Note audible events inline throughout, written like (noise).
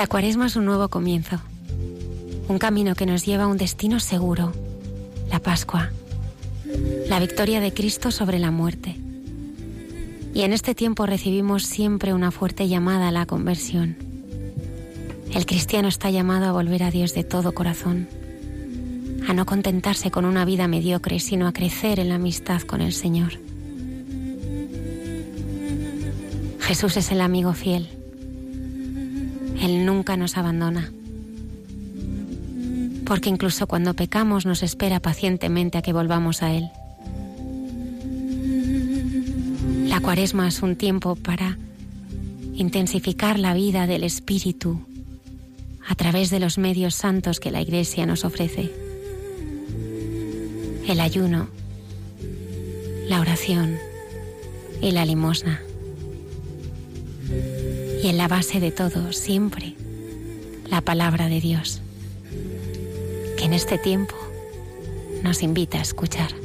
La cuaresma es un nuevo comienzo, un camino que nos lleva a un destino seguro, la Pascua, la victoria de Cristo sobre la muerte. Y en este tiempo recibimos siempre una fuerte llamada a la conversión. El cristiano está llamado a volver a Dios de todo corazón, a no contentarse con una vida mediocre, sino a crecer en la amistad con el Señor. Jesús es el amigo fiel él nunca nos abandona. Porque incluso cuando pecamos nos espera pacientemente a que volvamos a Él. La cuaresma es un tiempo para intensificar la vida del Espíritu a través de los medios santos que la Iglesia nos ofrece. El ayuno, la oración y la limosna y en la base de todo, siempre, la palabra de Dios, que en este tiempo nos invita a escuchar.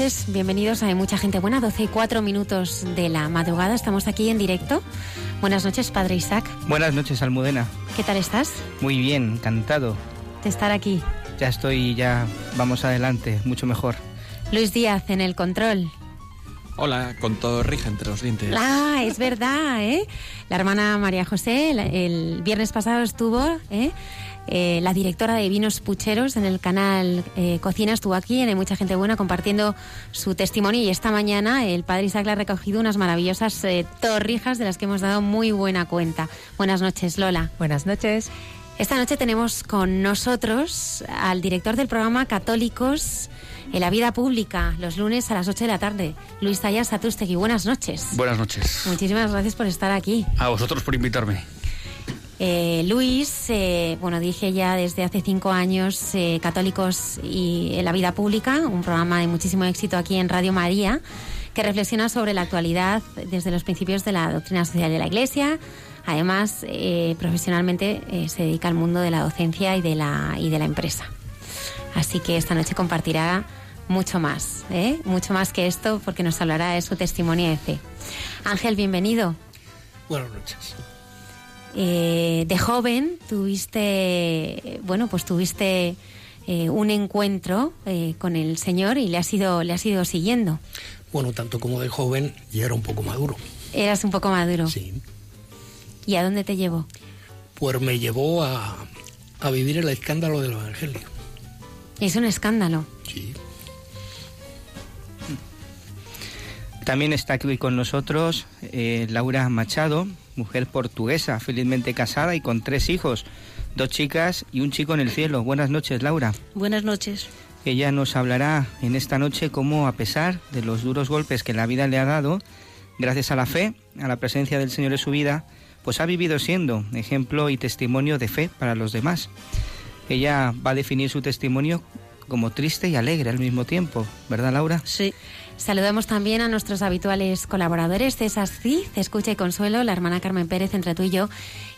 Noches, bienvenidos a Hay Mucha Gente Buena, 12 y 4 minutos de la madrugada, estamos aquí en directo. Buenas noches, Padre Isaac. Buenas noches, Almudena. ¿Qué tal estás? Muy bien, encantado. De estar aquí. Ya estoy, ya vamos adelante, mucho mejor. Luis Díaz en el control. Hola, con todo rija entre los dientes. Ah, es verdad, ¿eh? La hermana María José el, el viernes pasado estuvo, ¿eh? Eh, la directora de Vinos Pucheros en el canal eh, Cocina estuvo aquí, hay mucha gente buena compartiendo su testimonio y esta mañana el padre Isaac le ha recogido unas maravillosas eh, torrijas de las que hemos dado muy buena cuenta. Buenas noches, Lola. Buenas noches. Esta noche tenemos con nosotros al director del programa Católicos en la vida pública, los lunes a las 8 de la tarde, Luis Zayas Satustegui. Buenas noches. Buenas noches. Muchísimas gracias por estar aquí. A vosotros por invitarme. Eh, Luis, eh, bueno, dije ya desde hace cinco años eh, Católicos y la vida pública, un programa de muchísimo éxito aquí en Radio María, que reflexiona sobre la actualidad desde los principios de la doctrina social de la Iglesia. Además, profesionalmente se dedica al mundo de la docencia y de la, y de la empresa. Así que esta noche compartirá mucho más, mucho más que esto, porque nos hablará de su testimonio de fe. Ángel, bienvenido. Buenas noches. Eh, de joven tuviste, bueno, pues tuviste eh, un encuentro eh, con el Señor y le has ido, le has ido siguiendo. Bueno, tanto como de joven ya era un poco maduro. Eras un poco maduro. Sí. ¿Y a dónde te llevó? Pues me llevó a, a vivir el escándalo del Evangelio. Es un escándalo. Sí. También está aquí con nosotros eh, Laura Machado, mujer portuguesa, felizmente casada y con tres hijos, dos chicas y un chico en el cielo. Buenas noches, Laura. Buenas noches. Ella nos hablará en esta noche cómo, a pesar de los duros golpes que la vida le ha dado, gracias a la fe, a la presencia del Señor en su vida, pues ha vivido siendo ejemplo y testimonio de fe para los demás. Ella va a definir su testimonio como triste y alegre al mismo tiempo, ¿verdad, Laura? Sí. Saludamos también a nuestros habituales colaboradores, César Cid, Escucha y Consuelo, la hermana Carmen Pérez entre tú y yo,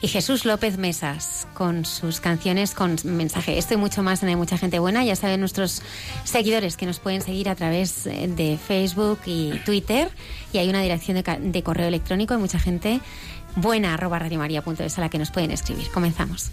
y Jesús López Mesas, con sus canciones con mensaje. Esto y mucho más en Hay Mucha Gente Buena. Ya saben nuestros seguidores que nos pueden seguir a través eh, de Facebook y Twitter, y hay una dirección de, correo electrónico, hay mucha gente buena, arroba radiomaria.es a la que nos pueden escribir. Comenzamos.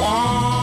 want.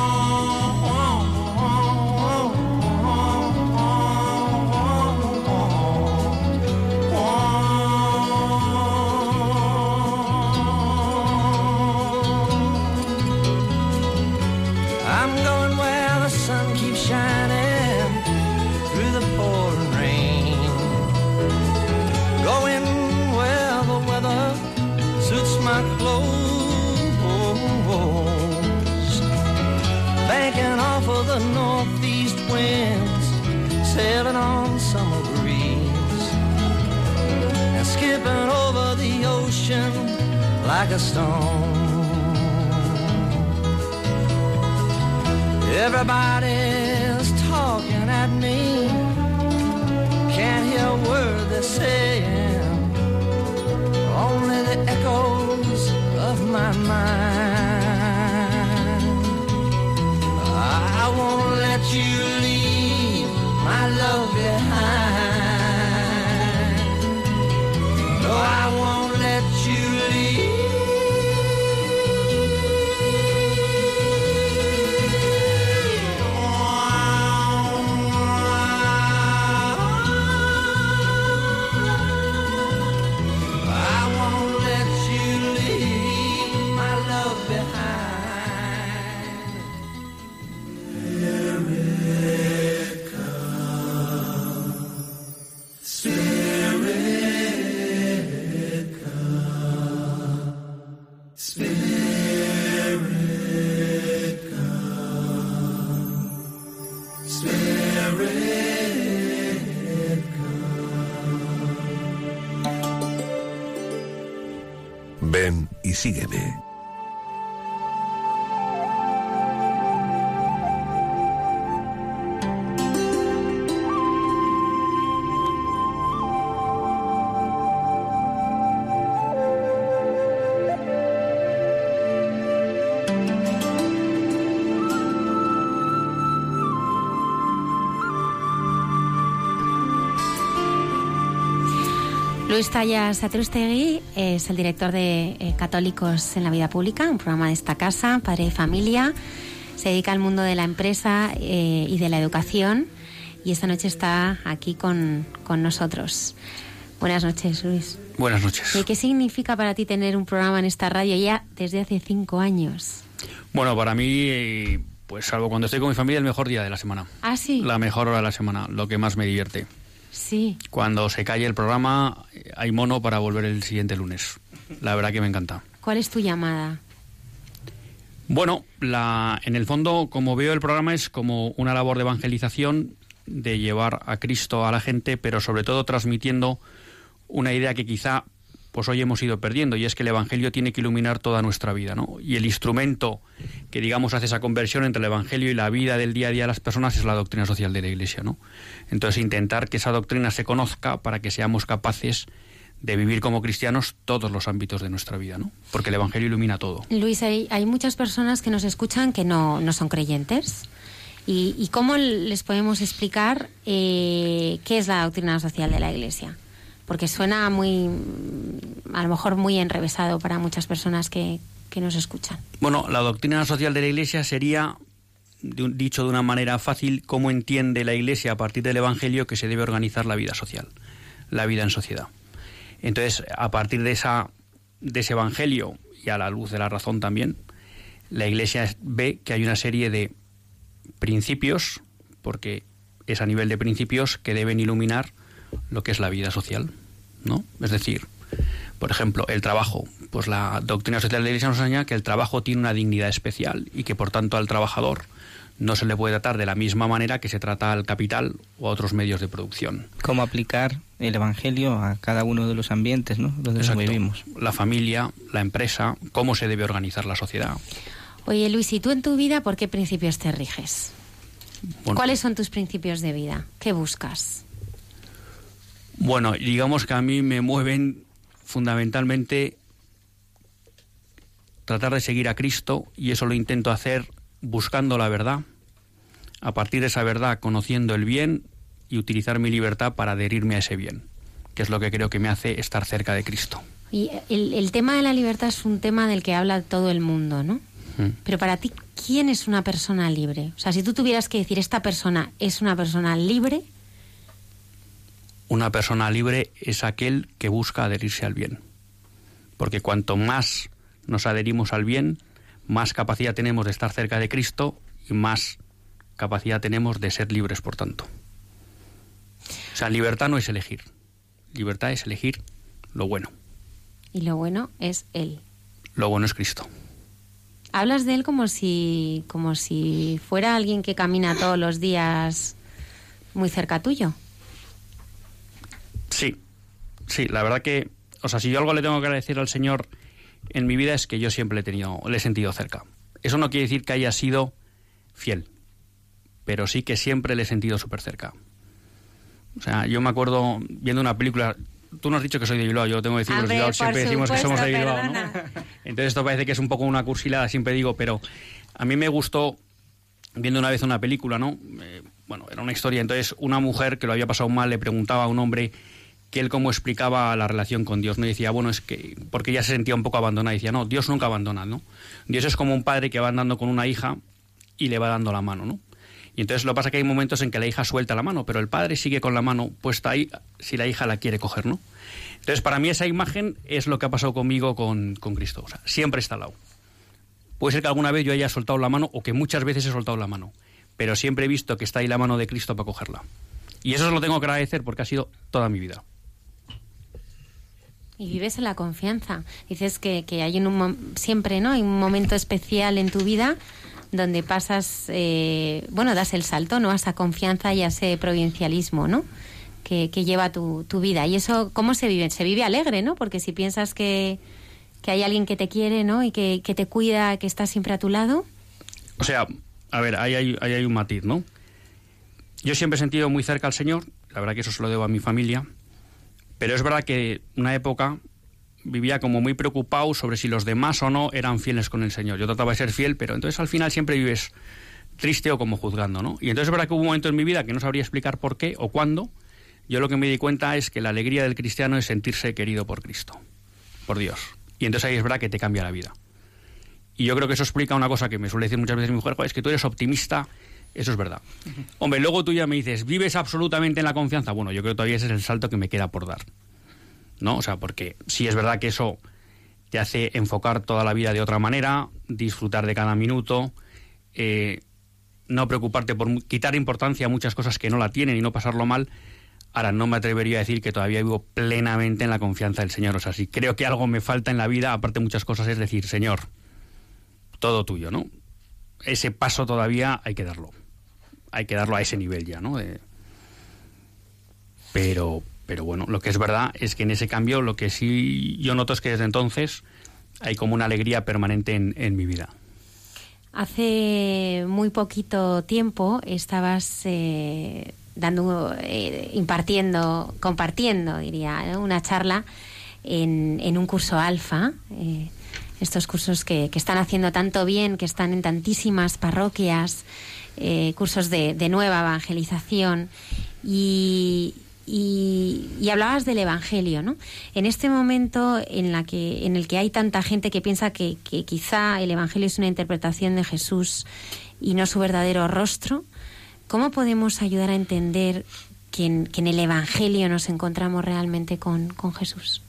A stone. Everybody's talking at me. Can't hear a word they're saying. Only the echoes of my mind. I won't let you leave my love behind. No, I won't Luis Tallas Satrustegui es el director de eh, Católicos en la Vida Pública, un programa de esta casa, padre de familia. Se dedica al mundo de la empresa eh, y de la educación y esta noche está aquí con, con nosotros. Buenas noches, Luis. Buenas noches. ¿Y ¿Qué significa para ti tener un programa en esta radio ya desde hace cinco años? Bueno, para mí, pues salvo cuando estoy con mi familia, el mejor día de la semana. Ah, sí. La mejor hora de la semana, lo que más me divierte. Sí. Cuando se calle el programa, eh, hay mono para volver el siguiente lunes. La verdad que me encanta. ¿Cuál es tu llamada? Bueno, la, en el fondo, como veo el programa, es como una labor de evangelización, de llevar a Cristo a la gente, pero sobre todo transmitiendo una idea que quizá pues hoy hemos ido perdiendo y es que el evangelio tiene que iluminar toda nuestra vida, ¿no? Y el instrumento que digamos hace esa conversión entre el evangelio y la vida del día a día de las personas es la doctrina social de la Iglesia, ¿no? Entonces intentar que esa doctrina se conozca para que seamos capaces de vivir como cristianos todos los ámbitos de nuestra vida, ¿no? Porque el evangelio ilumina todo. Luis, hay, muchas personas que nos escuchan que no, no son creyentes. ¿Y, y cómo les podemos explicar eh, qué es la doctrina social de la Iglesia? Porque suena muy, a lo mejor muy enrevesado para muchas personas que, que nos escuchan. Bueno, la doctrina social de la Iglesia sería, dicho de una manera fácil, cómo entiende la Iglesia a partir del Evangelio que se debe organizar la vida social, la vida en sociedad. Entonces, a partir de, esa, de ese Evangelio y a la luz de la razón también, la Iglesia es- ve que hay una serie de principios, porque es a nivel de principios que deben iluminar lo que es la vida social, ¿no? Es decir, por ejemplo, el trabajo. Pues la doctrina social de la Iglesia nos enseña que el trabajo tiene una dignidad especial y que por tanto al trabajador no se le puede tratar de la misma manera que se trata al capital o a otros medios de producción. Cómo aplicar el Evangelio a cada uno de los ambientes, ¿no? Donde nos Exacto. vivimos. La familia, la empresa, cómo se debe organizar la sociedad. Oye, Luis, ¿y tú en tu vida por qué principios te riges? Bueno, ¿Cuáles son tus principios de vida? ¿Qué buscas? Bueno, digamos que a mí me mueven fundamentalmente tratar de seguir a Cristo y eso lo intento hacer buscando la verdad, a partir de esa verdad conociendo el bien y utilizar mi libertad para adherirme a ese bien, que es lo que creo que me hace estar cerca de Cristo. Y el, el tema de la libertad es un tema del que habla todo el mundo, ¿no? Mm. Pero para ti, ¿quién es una persona libre? O sea, si tú tuvieras que decir, esta persona es una persona libre, Una persona libre es aquel que busca adherirse al bien, porque cuanto más nos adherimos al bien, más capacidad tenemos de estar cerca de Cristo y más capacidad tenemos de ser libres, por tanto. O sea, libertad no es elegir. Libertad es elegir lo bueno. y lo bueno es él. Lo bueno es Cristo. Hablas de él como si, como si fuera alguien que camina todos los días muy cerca tuyo. Sí, sí, la verdad que, o sea, si yo algo le tengo que agradecer al Señor en mi vida es que yo siempre le he tenido, le he sentido cerca. Eso no quiere decir que haya sido fiel, pero sí que siempre le he sentido súper cerca. O sea, yo me acuerdo viendo una película. Tú no has dicho que soy de Bilbao, yo tengo que decir que los Bilbao siempre decimos que somos de Bilbao, ¿no? (laughs) Entonces esto parece que es un poco una cursilada, siempre digo, pero a mí me gustó viendo una vez una película, ¿no? Eh, bueno, era una historia, entonces una mujer que lo había pasado mal le preguntaba a un hombre que él cómo explicaba la relación con Dios, ¿no? Y decía, bueno, es que, porque ella se sentía un poco abandonada, y decía, no, Dios nunca abandona, ¿no? Dios es como un padre que va andando con una hija y le va dando la mano, ¿no? Y entonces lo que pasa es que hay momentos en que la hija suelta la mano, pero el padre sigue con la mano puesta ahí si la hija la quiere coger, ¿no? Entonces, para mí esa imagen es lo que ha pasado conmigo con, con Cristo. O sea, siempre está al lado. Puede ser que alguna vez yo haya soltado la mano o que muchas veces he soltado la mano, pero siempre he visto que está ahí la mano de Cristo para cogerla. Y eso se lo tengo que agradecer porque ha sido toda mi vida. Y vives en la confianza. Dices que, que hay en un siempre, ¿no? Hay un momento especial en tu vida donde pasas, eh, bueno, das el salto, ¿no? A esa confianza y a ese provincialismo, ¿no? Que, que lleva tu, tu vida. Y eso, ¿cómo se vive? Se vive alegre, ¿no? Porque si piensas que, que hay alguien que te quiere, ¿no? Y que, que te cuida, que está siempre a tu lado. O sea, a ver, ahí hay, ahí hay un matiz, ¿no? Yo siempre he sentido muy cerca al Señor, la verdad que eso se lo debo a mi familia, pero es verdad que una época vivía como muy preocupado sobre si los demás o no eran fieles con el Señor. Yo trataba de ser fiel, pero entonces al final siempre vives triste o como juzgando, ¿no? Y entonces es verdad que hubo un momento en mi vida que no sabría explicar por qué o cuándo. Yo lo que me di cuenta es que la alegría del cristiano es sentirse querido por Cristo, por Dios. Y entonces ahí es verdad que te cambia la vida. Y yo creo que eso explica una cosa que me suele decir muchas veces mi mujer, "Jo, es que tú eres optimista, eso es verdad. Hombre, luego tú ya me dices, ¿vives absolutamente en la confianza? Bueno, yo creo que todavía ese es el salto que me queda por dar. ¿No? O sea, porque sí es verdad que eso te hace enfocar toda la vida de otra manera, disfrutar de cada minuto, eh, no preocuparte por quitar importancia a muchas cosas que no la tienen y no pasarlo mal. Ahora, no me atrevería a decir que todavía vivo plenamente en la confianza del Señor. O sea, si creo que algo me falta en la vida, aparte de muchas cosas, es decir, Señor, todo tuyo, ¿no? Ese paso todavía hay que darlo. Hay que darlo a ese nivel ya, ¿no? Pero, pero bueno, lo que es verdad es que en ese cambio lo que sí yo noto es que desde entonces hay como una alegría permanente en, en mi vida. Hace muy poquito tiempo estabas eh, dando, eh, impartiendo, compartiendo, diría, una charla en, en un curso alfa. eh, estos cursos que están haciendo tanto bien, que están en tantísimas parroquias, eh, cursos de, de nueva evangelización. Y, y, hablabas del Evangelio, ¿no? En este momento en, la que, en el que hay tanta gente que piensa que, que quizá el Evangelio es una interpretación de Jesús y no su verdadero rostro, ¿cómo podemos ayudar a entender que en, que en el Evangelio nos encontramos realmente con, con Jesús?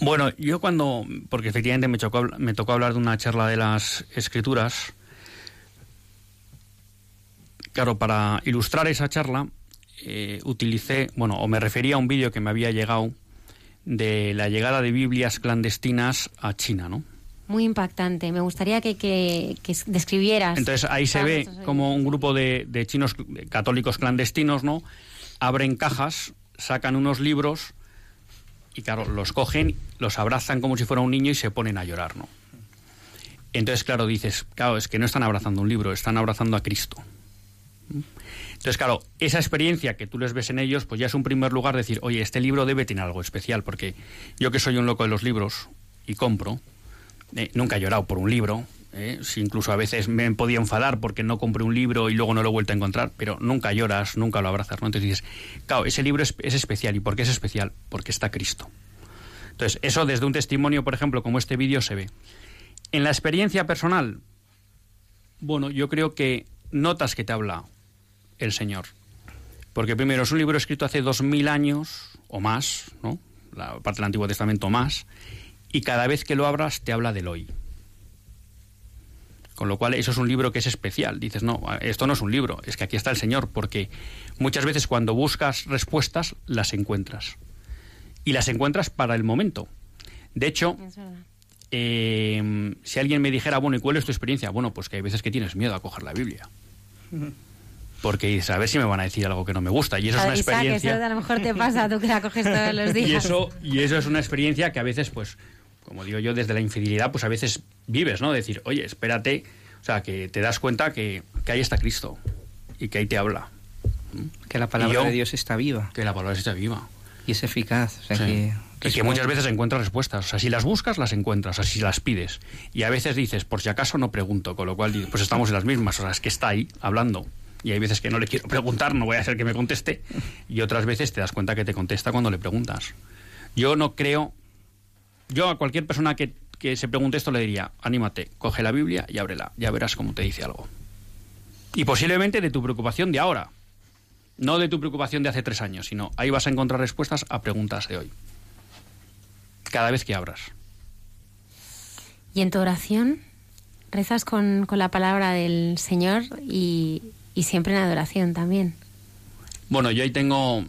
Bueno, yo cuando, porque efectivamente me, chocó me tocó hablar de una charla de las escrituras, claro, para ilustrar esa charla eh, utilicé, bueno, o me refería a un vídeo que me había llegado de la llegada de Biblias clandestinas a China, ¿no? Muy impactante. Me gustaría que, que, que describieras. Entonces ahí se ve como un grupo de, de chinos católicos clandestinos, ¿no? Abren cajas, sacan unos libros y claro, los cogen, los abrazan como si fuera un niño y se ponen a llorar, ¿no? Entonces, claro, dices, claro, es que no están abrazando un libro, están abrazando a Cristo. Entonces, claro, esa experiencia que tú les ves en ellos, pues ya es un primer lugar decir, oye, este libro debe tener algo especial, porque yo que soy un loco de los libros y compro, eh, nunca he llorado por un libro, eh, si incluso a veces me podía enfadar porque no compré un libro y luego no lo he vuelto a encontrar, pero nunca lloras, nunca lo abrazas, ¿no? Entonces dices, claro, ese libro es, es especial. ¿Y por qué es especial? Porque está Cristo. Entonces, eso desde un testimonio, por ejemplo, como este vídeo se ve. En la experiencia personal, bueno, yo creo que notas que te habla el Señor. Porque primero es un libro escrito hace dos mil años o más, ¿no? La parte del Antiguo Testamento más, y cada vez que lo abras te habla del hoy. Con lo cual, eso es un libro que es especial. Dices, no, esto no es un libro, es que aquí está el Señor, porque muchas veces cuando buscas respuestas, las encuentras. Y las encuentras para el momento. De hecho, eh, si alguien me dijera, bueno, ¿y cuál es tu experiencia? Bueno, pues que hay veces que tienes miedo a coger la Biblia. Porque dices, a ver si me van a decir algo que no me gusta. Y eso es una Isaac, experiencia. eso a lo mejor te pasa, tú que la coges todos los (laughs) días. Y eso, y eso es una experiencia que a veces, pues, como digo yo, desde la infidelidad, pues a veces vives, ¿no? Decir, oye, espérate, o sea, que te das cuenta que, que ahí está Cristo y que ahí te habla, Que la palabra yo- de Dios está viva que la palabra está viva. y es eficaz. O sea Sí. que, y que muchas veces encuentras respuestas. O sea, si las buscas, las encuentras. O sea, si las pides. Y a veces dices, por si acaso no pregunto. Con lo cual, dices, pues estamos en las mismas. O sea, es que está ahí hablando. Y hay veces que no le quiero (laughs) preguntar, no voy a hacer que me conteste. Y otras veces te das cuenta que te contesta cuando le preguntas. Yo no creo. Yo a cualquier persona que, que se pregunte esto le diría, anímate, coge la Biblia y ábrela. Ya verás cómo te dice algo. Y posiblemente de tu preocupación de ahora. No de tu preocupación de hace tres años, sino ahí vas a encontrar respuestas a preguntas de hoy. Cada vez que abras. Y en tu oración rezas con, con la palabra del Señor y, y siempre en adoración también. Bueno, yo ahí tengo.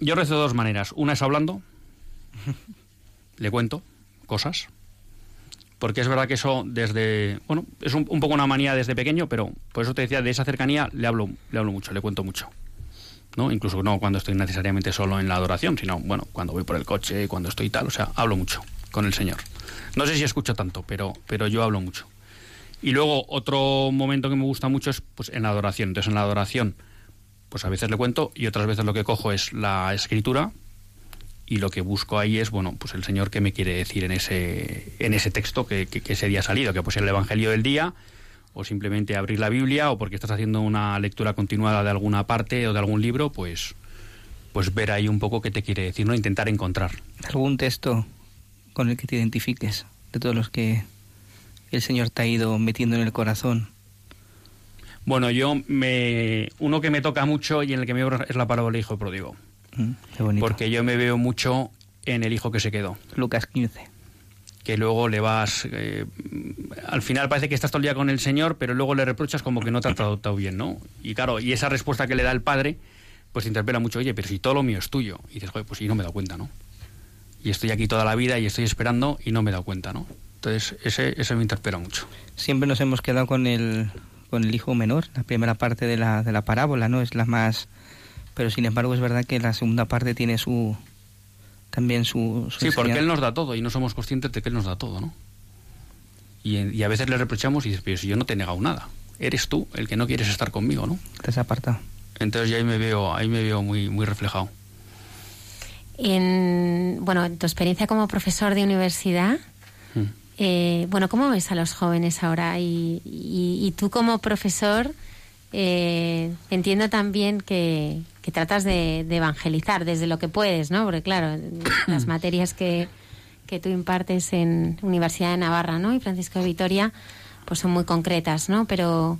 Yo rezo de dos maneras. Una es hablando, (laughs) le cuento cosas. Porque es verdad que eso desde. Bueno, es un, un poco una manía desde pequeño, pero por eso te decía, de esa cercanía le hablo, le hablo mucho, le cuento mucho. ¿no? Incluso no cuando estoy necesariamente solo en la adoración, sino, bueno, cuando voy por el coche, cuando estoy tal, o sea, hablo mucho con el Señor. No sé si escucho tanto, pero, pero yo hablo mucho. Y luego otro momento que me gusta mucho es pues en la adoración. Entonces en la adoración, pues a veces le cuento y otras veces lo que cojo es la escritura y lo que busco ahí es, bueno, pues el Señor que me quiere decir en ese, en ese texto que, que, que ese día ha salido, que pues el Evangelio del día, o simplemente abrir la Biblia, o porque estás haciendo una lectura continuada de alguna parte o de algún libro, pues, pues ver ahí un poco qué te quiere decir, ¿no? Intentar encontrar. ¿Algún texto con el que te identifiques de todos los que el Señor te ha ido metiendo en el corazón? Bueno, yo me uno que me toca mucho y en el que me es la parábola del hijo pródigo. Mm, qué bonito. Porque yo me veo mucho en el hijo que se quedó. Lucas 15. Que luego le vas. eh, al final parece que estás todo el día con el Señor, pero luego le reprochas como que no te ha tratado bien, ¿no? Y claro, y esa respuesta que le da el padre, pues te interpela mucho. Oye, pero si todo lo mío es tuyo. Y dices, joder, pues sí, no me he dado cuenta, ¿no? Y estoy aquí toda la vida y estoy esperando y no me he dado cuenta, ¿no? Entonces, ese, ese me interpela mucho. Siempre nos hemos quedado con el, con el hijo menor, la primera parte de la, de la parábola, ¿no? Es la más... Pero sin embargo es verdad que la segunda parte tiene su... También su... su Sí, porque. Él nos da todo y no somos conscientes de que Él nos da todo, ¿no? Y, y a veces le reprochamos y dices, pero si yo no te he negado nada. Eres tú el que no quieres estar conmigo, ¿no? Te has apartado. Entonces ya ahí me veo, ahí me veo muy, muy reflejado. En, bueno, en tu experiencia como profesor de universidad, Mm. Eh, bueno, ¿cómo ves a los jóvenes ahora? Y, y- y tú como profesor, eh, entiendo también que, que tratas de, de evangelizar desde lo que puedes, ¿no? Porque claro, (coughs) las materias que, que tú impartes en Universidad de Navarra, ¿no? Y Francisco de Vitoria, pues son muy concretas, ¿no? Pero,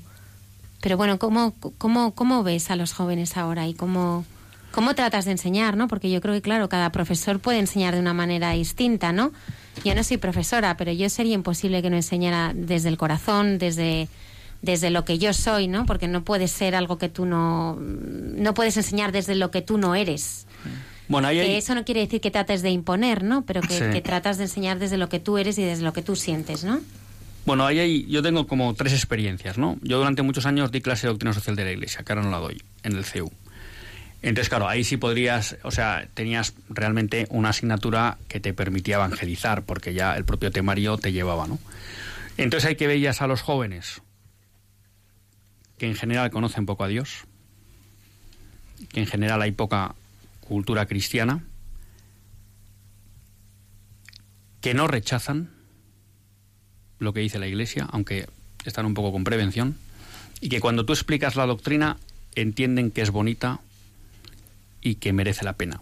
pero bueno, ¿cómo, cómo, ¿cómo ves a los jóvenes ahora y cómo, cómo tratas de enseñar, ¿no? Porque yo creo que, claro, cada profesor puede enseñar de una manera distinta, ¿no? Yo no soy profesora, pero yo sería imposible que no enseñara desde el corazón, desde, desde lo que yo soy, ¿no? Porque no puede ser algo que tú no... No puedes enseñar desde lo que tú no eres. Bueno, ahí Que hay, eso no quiere decir que trates de imponer, ¿no? Pero que, Sí. que tratas de enseñar desde lo que tú eres y desde lo que tú sientes, ¿no? bueno, ahí hay- yo tengo como tres experiencias, ¿no? Yo durante muchos años di clase de doctrina social de la Iglesia, que ahora no la doy, en el CEU. Entonces, claro, ahí sí podrías, o sea, tenías realmente una asignatura que te permitía evangelizar, porque ya el propio temario te llevaba, ¿no? Entonces hay que veías a los jóvenes que en general conocen poco a Dios, que en general hay poca cultura cristiana, que no rechazan lo que dice la Iglesia, aunque están un poco con prevención, y que cuando tú explicas la doctrina entienden que es bonita y que merece la pena.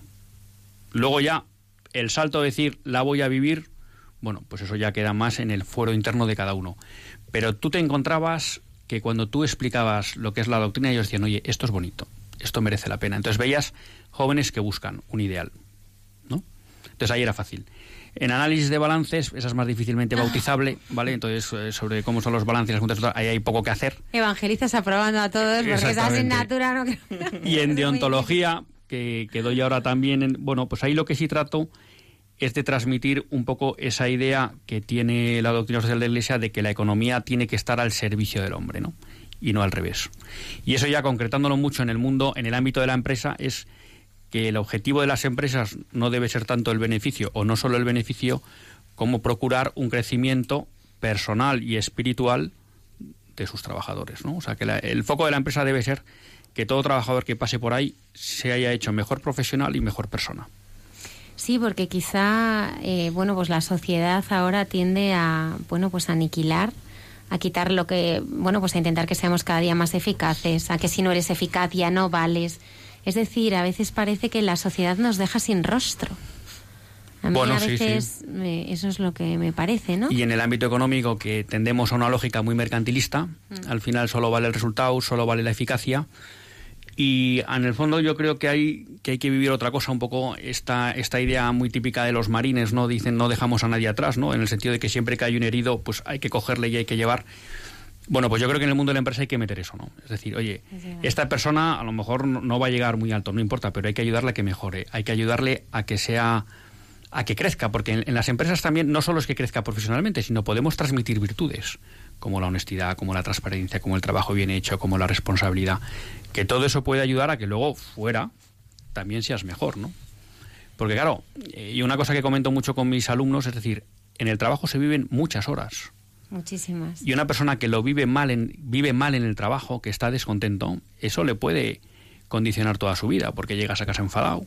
Luego ya el salto de decir la voy a vivir, bueno, pues eso ya queda más en el fuero interno de cada uno. Pero tú te encontrabas que cuando tú explicabas lo que es la doctrina, ellos decían, oye, esto es bonito, esto merece la pena. Entonces veías jóvenes que buscan un ideal, ¿no? Entonces ahí era fácil. En análisis de balances, esa es más difícilmente bautizable, (laughs) ¿vale? Entonces, eh, sobre cómo son los balances, las juntas, ahí hay poco que hacer. Evangelizas aprobando a todos porque esa asignatura no... (laughs) Y en (laughs) deontología, que, doy ahora también, en- bueno, pues ahí lo que sí trato es de transmitir un poco esa idea que tiene la doctrina social de la Iglesia de que la economía tiene que estar al servicio del hombre, ¿no? Y no al revés. Y eso ya concretándolo mucho en el mundo, en el ámbito de la empresa, es que el objetivo de las empresas no debe ser tanto el beneficio o no solo el beneficio, como procurar un crecimiento personal y espiritual de sus trabajadores. ¿no? O sea, que la- el foco de la empresa debe ser que todo trabajador que pase por ahí se haya hecho mejor profesional y mejor persona. Sí, porque quizá, eh, bueno, pues la sociedad ahora tiende a, bueno, pues a aniquilar, a quitar lo que, bueno, pues a intentar que seamos cada día más eficaces, a que si no eres eficaz ya no vales. Es decir, a veces parece que la sociedad nos deja sin rostro. A mí Bueno, a sí, sí. veces me- eso es lo que me parece, ¿no? Y en el ámbito económico, que tendemos a una lógica muy mercantilista, al final solo vale el resultado, solo vale la eficacia. Y en el fondo yo creo que hay que, hay que vivir otra cosa, un poco esta, esta idea muy típica de los marines, ¿no? Dicen no dejamos a nadie atrás, ¿no? En el sentido de que siempre que hay un herido, pues hay que cogerle y hay que llevar. Bueno, pues yo creo que en el mundo de la empresa hay que meter eso, ¿no? Es decir, oye, esta persona a lo mejor no, no va a llegar muy alto, no importa, pero hay que ayudarle a que mejore, hay que ayudarle a que sea a que crezca, porque en, en las empresas también no solo es que crezca profesionalmente, sino podemos transmitir virtudes. Como la honestidad, como la transparencia, como el trabajo bien hecho, como la responsabilidad, que todo eso puede ayudar a que luego fuera también seas mejor, ¿no? Porque claro, eh, y una cosa que comento mucho con mis alumnos es decir, en el trabajo se viven muchas horas. Muchísimas. Y una persona que lo vive mal en, vive mal en el trabajo, que está descontento, eso le puede condicionar toda su vida, porque llegas a casa enfadado,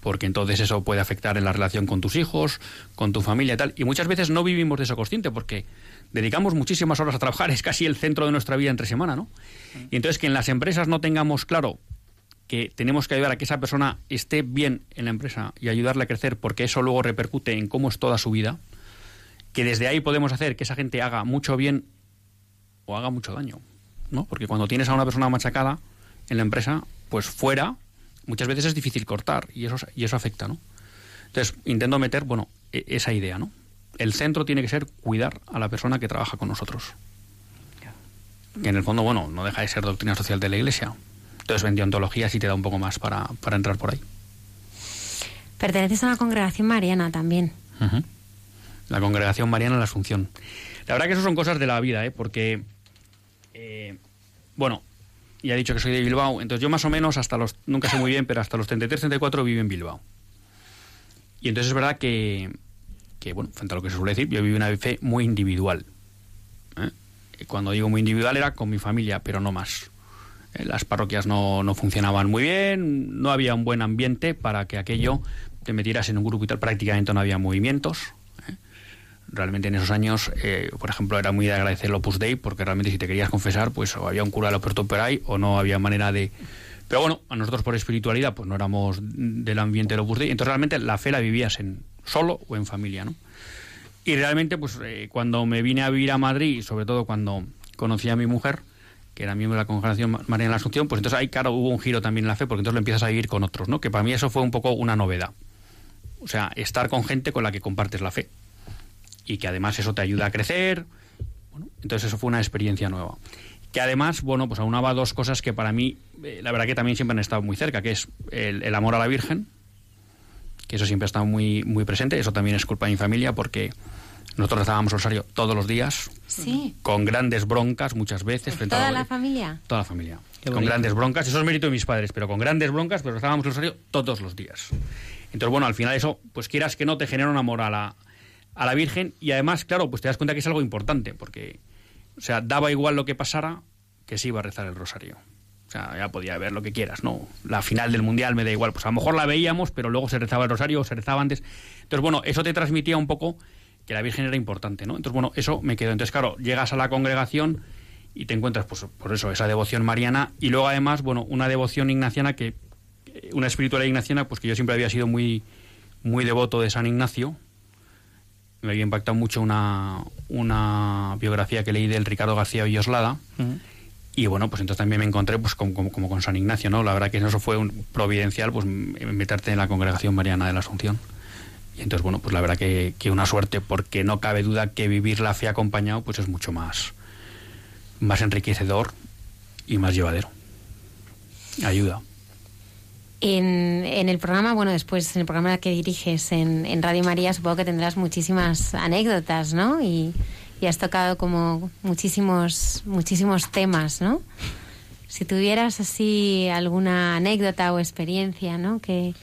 porque entonces eso puede afectar en la relación con tus hijos, con tu familia y tal. Y muchas veces no vivimos de eso consciente, porque dedicamos muchísimas horas a trabajar, (laughs) es casi el centro de nuestra vida entre semana, ¿no? Y entonces que en las empresas no tengamos claro que tenemos que ayudar a que esa persona esté bien en la empresa y ayudarle a crecer, porque eso luego repercute en cómo es toda su vida, que desde ahí podemos hacer que esa gente haga mucho bien o haga mucho daño, ¿no? Porque cuando tienes a una persona machacada en la empresa, pues fuera muchas veces es difícil cortar y eso y eso afecta, ¿no? Entonces, intento meter, bueno, e- esa idea, ¿no? El centro tiene que ser cuidar a la persona que trabaja con nosotros. Que en el fondo, bueno, no deja de ser doctrina social de la Iglesia. Entonces, en deontología sí te da un poco más para, para entrar por ahí. Perteneces a una congregación mariana también. La congregación mariana en la Asunción. La verdad que eso son cosas de la vida, ¿eh? porque, eh, bueno, ya he dicho que soy de Bilbao, entonces yo más o menos hasta los, nunca sé muy bien, pero hasta los 33, 34 vivo en Bilbao. Y entonces es verdad que, que, bueno, frente a lo que se suele decir, yo viví una fe muy individual. ¿eh? Cuando digo muy individual era con mi familia, pero no más. Eh, Las parroquias no, no funcionaban muy bien, no había un buen ambiente para que aquello te metieras en un grupo y tal, prácticamente no había movimientos. ¿eh? Realmente en esos años, eh, por ejemplo, era muy de agradecer el Opus Dei, porque realmente si te querías confesar, pues o había un cura de la ahí, o no había manera de... Pero bueno, a nosotros por espiritualidad, pues no éramos del ambiente del Opus Dei, entonces realmente la fe la vivías en solo o en familia, ¿no? Y realmente, pues eh, cuando me vine a vivir a Madrid, sobre todo cuando conocí a mi mujer, que era miembro de la Congregación María de la Asunción, pues entonces ahí, claro, hubo un giro también en la fe, porque entonces lo empiezas a vivir con otros, ¿no? Que para mí eso fue un poco una novedad. O sea, estar con gente con la que compartes la fe. Y que además eso te ayuda a crecer. Entonces eso fue una experiencia nueva. Que además, bueno, pues aunaba dos cosas que para mí, eh, la verdad que también siempre han estado muy cerca, que es el amor a la Virgen, que eso siempre ha estado muy, muy presente. Eso también es culpa de mi familia, porque nosotros rezábamos rosario todos los días, Sí. con grandes broncas muchas veces. frente a Toda lo- la familia. Toda la familia. Con grandes broncas. Eso es mérito de mis padres, pero con grandes broncas, pero rezábamos el rosario todos los días. Entonces, bueno, al final eso, pues quieras que no, te genera un amor a la, a la Virgen y además, claro, pues te das cuenta que es algo importante, porque, o sea, daba igual lo que pasara, que se iba a rezar el rosario. O sea, ya podía ver lo que quieras, ¿no? La final del Mundial me da igual, pues a lo mejor la veíamos, pero luego se rezaba el rosario o se rezaba antes. Entonces, bueno, eso te transmitía un poco que la Virgen era importante, ¿no? Entonces, bueno, eso me quedó. Entonces, claro, llegas a la congregación y te encuentras, pues, por eso, esa devoción mariana y luego, además, bueno, una devoción ignaciana que, que- una espiritualidad ignaciana, pues que yo siempre había sido muy, muy devoto de San Ignacio. Me había impactado mucho una, una biografía que leí del Ricardo García Villoslada. Ujú. Y bueno, pues entonces también me encontré pues como, como, con San Ignacio, ¿no? La verdad que eso fue un providencial, pues meterte en la congregación mariana de la Asunción. Y entonces, bueno, pues la verdad que, que una suerte, porque no cabe duda que vivir la fe acompañado, pues es mucho más, más enriquecedor y más llevadero. Ayuda. En, en el programa, bueno, después en el programa que diriges en, en Radio María, supongo que tendrás muchísimas anécdotas, ¿no? Y, y has tocado como muchísimos, muchísimos temas, ¿no? Si tuvieras así alguna anécdota o experiencia, ¿no? Que,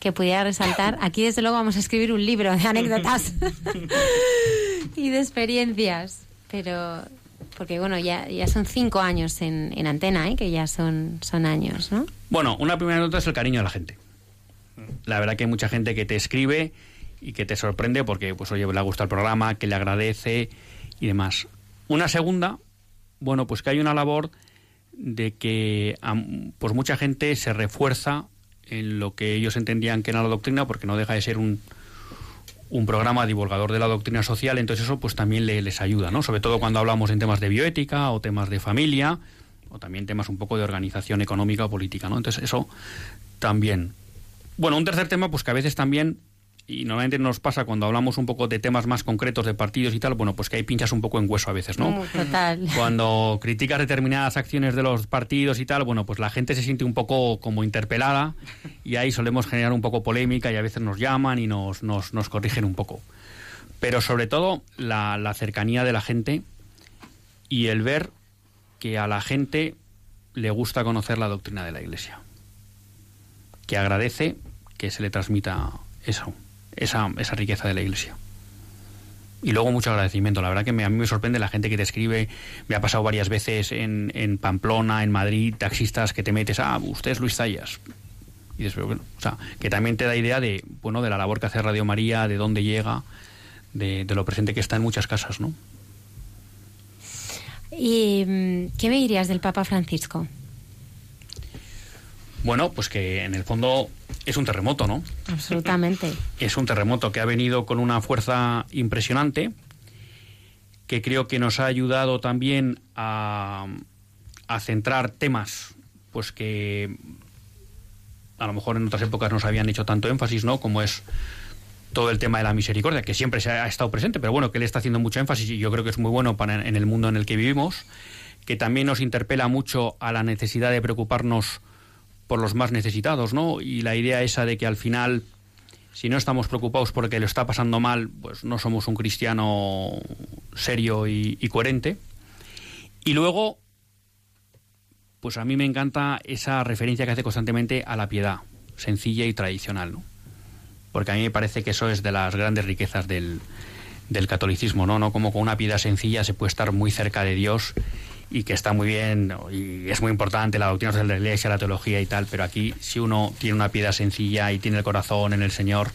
que pudiera resaltar. Aquí, desde luego, vamos a escribir un libro de anécdotas (laughs) y de experiencias. Pero, porque bueno, ya, ya son cinco años en, en antena, ¿eh? Que ya son, son años, ¿no? Bueno, una primera nota es el cariño de la gente. La verdad que hay mucha gente que te escribe y que te sorprende porque, pues, oye, le gusta el programa, que le agradece y demás. Una segunda, bueno, pues que hay una labor de que pues mucha gente se refuerza en lo que ellos entendían que era la doctrina, porque no deja de ser un, un programa divulgador de la doctrina social, entonces eso pues también le- les ayuda, ¿no? Sobre todo cuando hablamos en temas de bioética o temas de familia o también temas un poco de organización económica o política, ¿no? Entonces eso también. Bueno, un tercer tema pues que a veces también y normalmente nos pasa cuando hablamos un poco de temas más concretos de partidos y tal, bueno, pues que hay pinchas un poco en hueso a veces, ¿no? Total. (laughs) Cuando criticas determinadas acciones de los partidos y tal, bueno, pues la gente se siente un poco como interpelada y ahí solemos generar un poco polémica y a veces nos llaman y nos, nos, nos corrigen un poco. Pero sobre todo la, la cercanía de la gente y el ver que a la gente le gusta conocer la doctrina de la Iglesia, que agradece que se le transmita eso, esa, esa riqueza de la Iglesia. Y luego mucho agradecimiento. La verdad que me- a mí me sorprende la gente que te escribe. Me ha pasado varias veces en, en Pamplona, en Madrid, taxistas que te metes, ah, usted es Luis Zayas. Y dices, pero bueno, o sea, que también te da idea de, bueno, de la labor que hace Radio María, de dónde llega, de, de lo presente que está en muchas casas, ¿no? ¿Y mm, qué me dirías del Papa Francisco? Bueno, pues que en el fondo es un terremoto, ¿no? Absolutamente. (laughs) Es un terremoto que ha venido con una fuerza impresionante, que creo que nos ha ayudado también a, a centrar temas, pues que a lo mejor en otras épocas no se habían hecho tanto énfasis, ¿no? Como es todo el tema de la misericordia, que siempre se ha estado presente, pero bueno, que le está haciendo mucho énfasis y yo creo que es muy bueno para en el mundo en el que vivimos, que también nos interpela mucho a la necesidad de preocuparnos por los más necesitados, ¿no? Y la idea esa de que al final, si no estamos preocupados porque lo está pasando mal, pues no somos un cristiano serio y, coherente. Y luego, pues a mí me encanta esa referencia que hace constantemente a la piedad, sencilla y tradicional, ¿no? Porque a mí me parece que eso es de las grandes riquezas del, del catolicismo, ¿no? ¿no? Como con una piedad sencilla se puede estar muy cerca de Dios y que está muy bien y es muy importante la doctrina de la iglesia, la teología y tal, pero aquí si uno tiene una piedad sencilla y tiene el corazón en el Señor,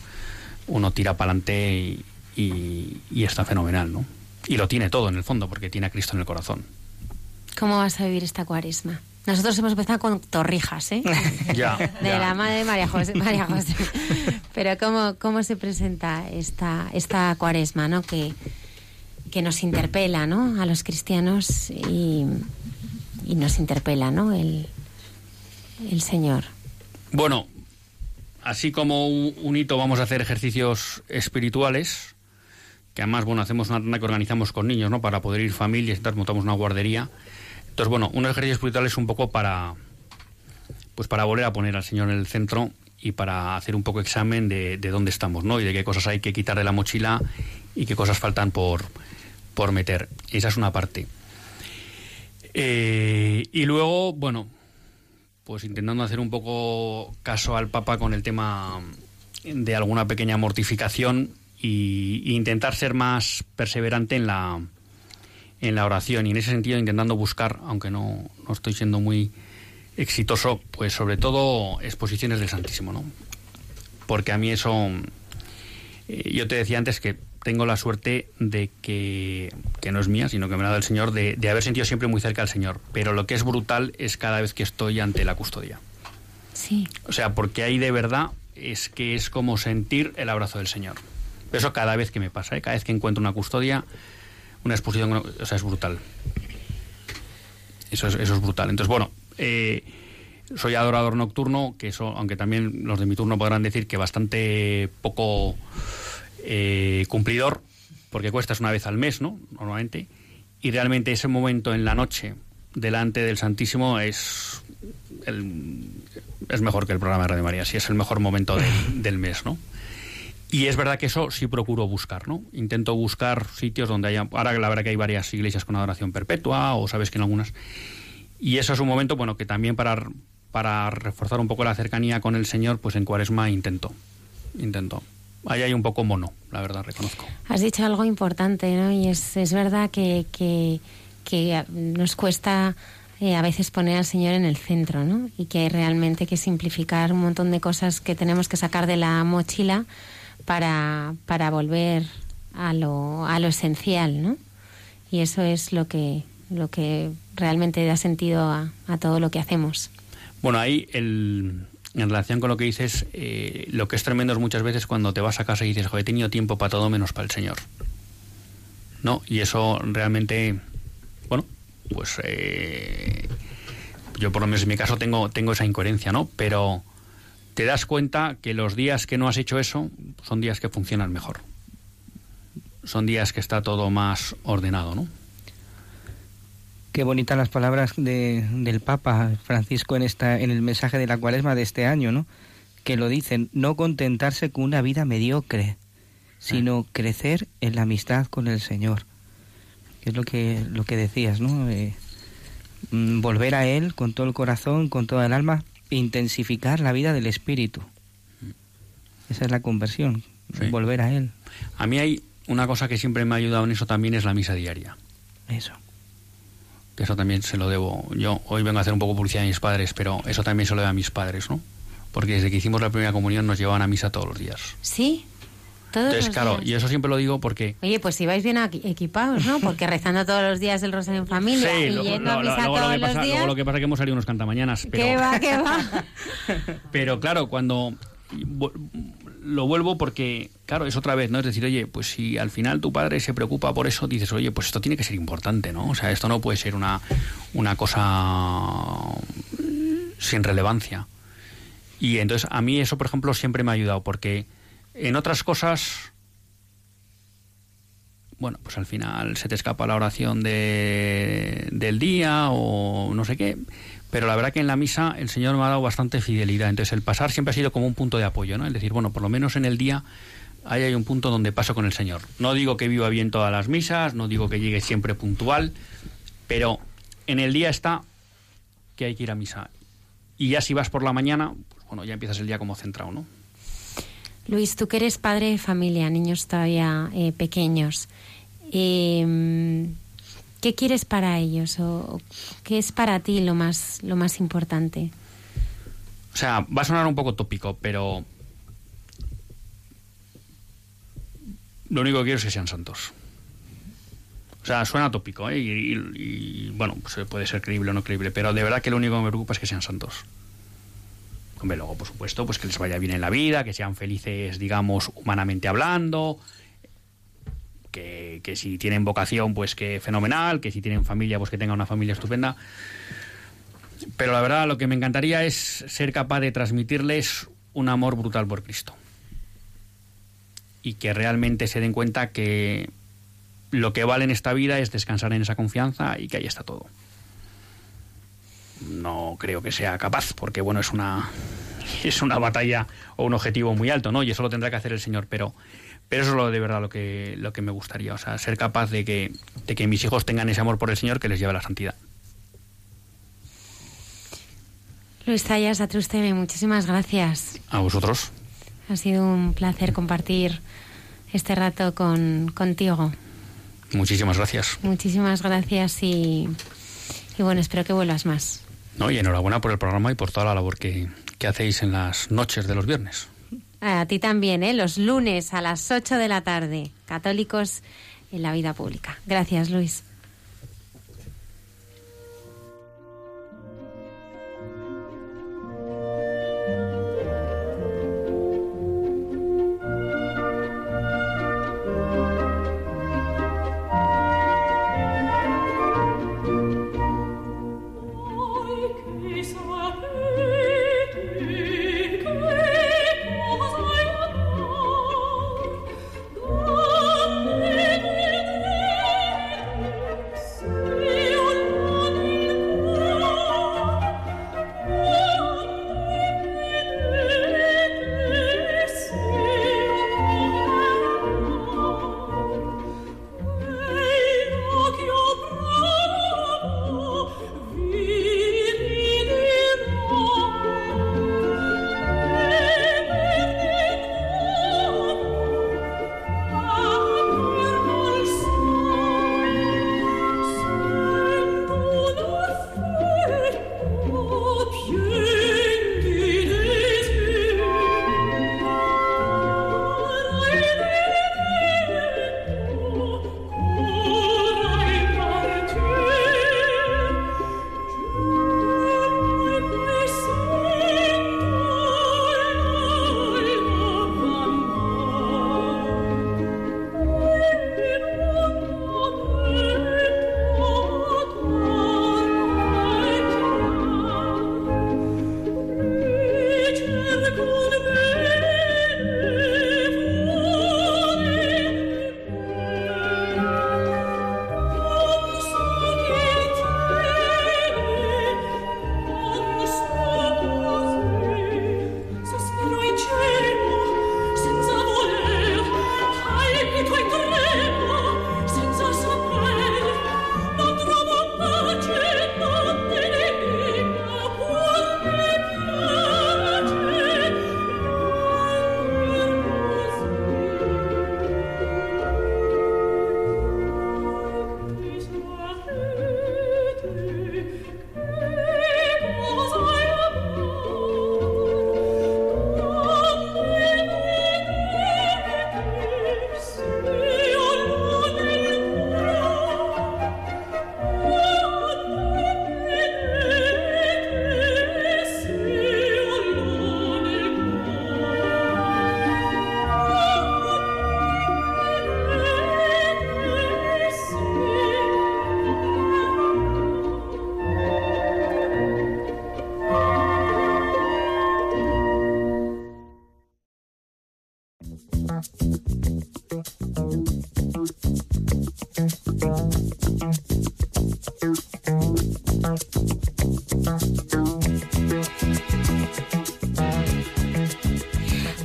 uno tira para adelante y, y, y está fenomenal, ¿no? Y lo tiene todo en el fondo, porque tiene a Cristo en el corazón. ¿Cómo vas a vivir esta cuaresma? Nosotros hemos empezado con torrijas, ¿eh? (laughs) Ya, De ya. la madre de María José. María José. (laughs) Pero ¿cómo, cómo se presenta esta, esta cuaresma, ¿no? Que, que nos interpela, ¿no? A los cristianos y, y nos interpela, ¿no? El, el Señor. Bueno, así como un, un hito vamos a hacer ejercicios espirituales, que además, bueno, hacemos una tanda que organizamos con niños, ¿no? Para poder ir familias tal, montamos una guardería. Entonces, bueno, un ejercicio espiritual es un poco para, pues para volver a poner al Señor en el centro y para hacer un poco examen de, de dónde estamos, ¿no? Y de qué cosas hay que quitar de la mochila y qué cosas faltan por, por meter. Esa es una parte. Eh, y luego, bueno, pues intentando hacer un poco caso al Papa con el tema de alguna pequeña mortificación y intentar ser más perseverante en la en la oración y en ese sentido intentando buscar, aunque no, no estoy siendo muy exitoso, pues sobre todo exposiciones del Santísimo, ¿no? Porque a mí eso, eh, yo te decía antes que tengo la suerte de que, que no es mía, sino que me la da el Señor, de, de haber sentido siempre muy cerca al Señor. Pero lo que es brutal es cada vez que estoy ante la custodia. Sí. O sea, porque ahí de verdad es que es como sentir el abrazo del Señor. Eso cada vez que me pasa, ¿eh? cada vez que encuentro una custodia, una exposición, o sea, es brutal. Eso es, eso es brutal. Entonces, bueno, eh, soy adorador nocturno, que eso, aunque también los de mi turno podrán decir que bastante poco eh, cumplidor, porque cuestas una vez al mes, ¿no? Normalmente. Y realmente ese momento en la noche delante del Santísimo es el- es mejor que el programa de Radio María, sí es el mejor momento del, (laughs) del mes, ¿no? Y es verdad que eso sí procuro buscar, ¿no? Intento buscar sitios donde haya... Ahora la verdad que hay varias iglesias con adoración perpetua, o sabes que en algunas... Y eso es un momento, bueno, que también para, para reforzar un poco la cercanía con el Señor, pues en Cuaresma intento. Intento. Ahí hay un poco mono, la verdad, reconozco. Has dicho algo importante, ¿no? Y es, es verdad que, que, que nos cuesta eh, a veces poner al Señor en el centro, ¿no? Y que realmente hay que simplificar un montón de cosas que tenemos que sacar de la mochila para, para volver a lo, a lo esencial, ¿no? Y eso es lo que, lo que realmente da sentido a, a todo lo que hacemos. Bueno, ahí el, en relación con lo que dices, eh, lo que es tremendo es muchas veces cuando te vas a casa y dices, joder, he tenido tiempo para todo menos para el Señor. ¿No? Y eso realmente, bueno, pues eh, yo por lo menos en mi caso tengo, tengo esa incoherencia, ¿no? Pero te das cuenta que los días que no has hecho eso son días que funcionan mejor. Son días que está todo más ordenado, ¿no? Qué bonitas las palabras de, del Papa Francisco en esta en el mensaje de la Cuaresma de este año, ¿no? Que lo dicen, no contentarse con una vida mediocre, sino crecer en la amistad con el Señor. que es lo que, lo que decías, ¿no? Eh, mm, volver a Él con todo el corazón, con toda el alma, e intensificar la vida del Espíritu. Esa es la conversión, Sí. volver a Él. A mí hay una cosa que siempre me ha ayudado en eso también es la misa diaria. Eso. Que eso también se lo debo. Yo hoy vengo a hacer un poco publicidad a mis padres, pero eso también se lo debo a mis padres, ¿no? Porque desde que hicimos la primera comunión nos llevaban a misa todos los días. ¿Sí? Todos Entonces, los claro, días. y eso siempre lo digo porque Oye, pues si vais bien equipados, ¿no? Porque rezando todos los días el rosario en familia y lo- yendo a misa luego, lo todos que los pasa, días. luego lo que pasa es que hemos salido unos cantamañanas. Pero, ¿Qué va, qué va? (laughs) pero claro, cuando lo vuelvo porque, claro, es otra vez, ¿no? Es decir, oye, pues si al final tu padre se preocupa por eso, dices, oye, pues esto tiene que ser importante, ¿no? O sea, esto no puede ser una, una cosa sin relevancia. Y entonces a mí eso, por ejemplo, siempre me ha ayudado porque en otras cosas bueno, pues al final se te escapa la oración de, del día o no sé qué. Pero la verdad que en la misa el Señor me ha dado bastante fidelidad. Entonces el pasar siempre ha sido como un punto de apoyo, ¿no? Es decir, bueno, por lo menos en el día ahí hay un punto donde paso con el Señor. No digo que viva bien todas las misas, no digo que llegue siempre puntual, pero en el día está que hay que ir a misa. Y ya si vas por la mañana, pues bueno, ya empiezas el día como centrado, ¿no? Luis, tú que eres padre de familia, niños todavía eh, pequeños, eh, ¿qué quieres para ellos o qué es para ti lo más lo más importante? O sea, va a sonar un poco tópico, pero lo único que quiero es que sean santos. O sea, suena tópico, ¿eh? Y, bueno, pues puede ser creíble o no creíble, pero de verdad que lo único que me preocupa es que sean santos. Hombre, luego, por supuesto, pues que les vaya bien en la vida, que sean felices, digamos, humanamente hablando, que, si tienen vocación, pues que fenomenal, que si tienen familia, pues que tengan una familia estupenda. Pero la verdad, lo que me encantaría es ser capaz de transmitirles un amor brutal por Cristo. Y que realmente se den cuenta que lo que vale en esta vida es descansar en esa confianza y que ahí está todo. No creo que sea capaz, porque bueno, es una (laughs) es una batalla o un objetivo muy alto, ¿no? Y eso lo tendrá que hacer el Señor, pero pero eso es lo de verdad lo que lo que me gustaría, o sea, ser capaz de que de que mis hijos tengan ese amor por el Señor que les lleve a la santidad. Luis Zayas, Atrusteme, muchísimas gracias. A vosotros. Ha sido un placer compartir este rato con, contigo. Muchísimas gracias. Muchísimas gracias y, y bueno, espero que vuelvas más. No, y enhorabuena por el programa y por toda la labor que, que hacéis en las noches de los viernes. A ti también, ¿eh? Los lunes a las 8 de la tarde. Católicos en la vida pública. Gracias, Luis.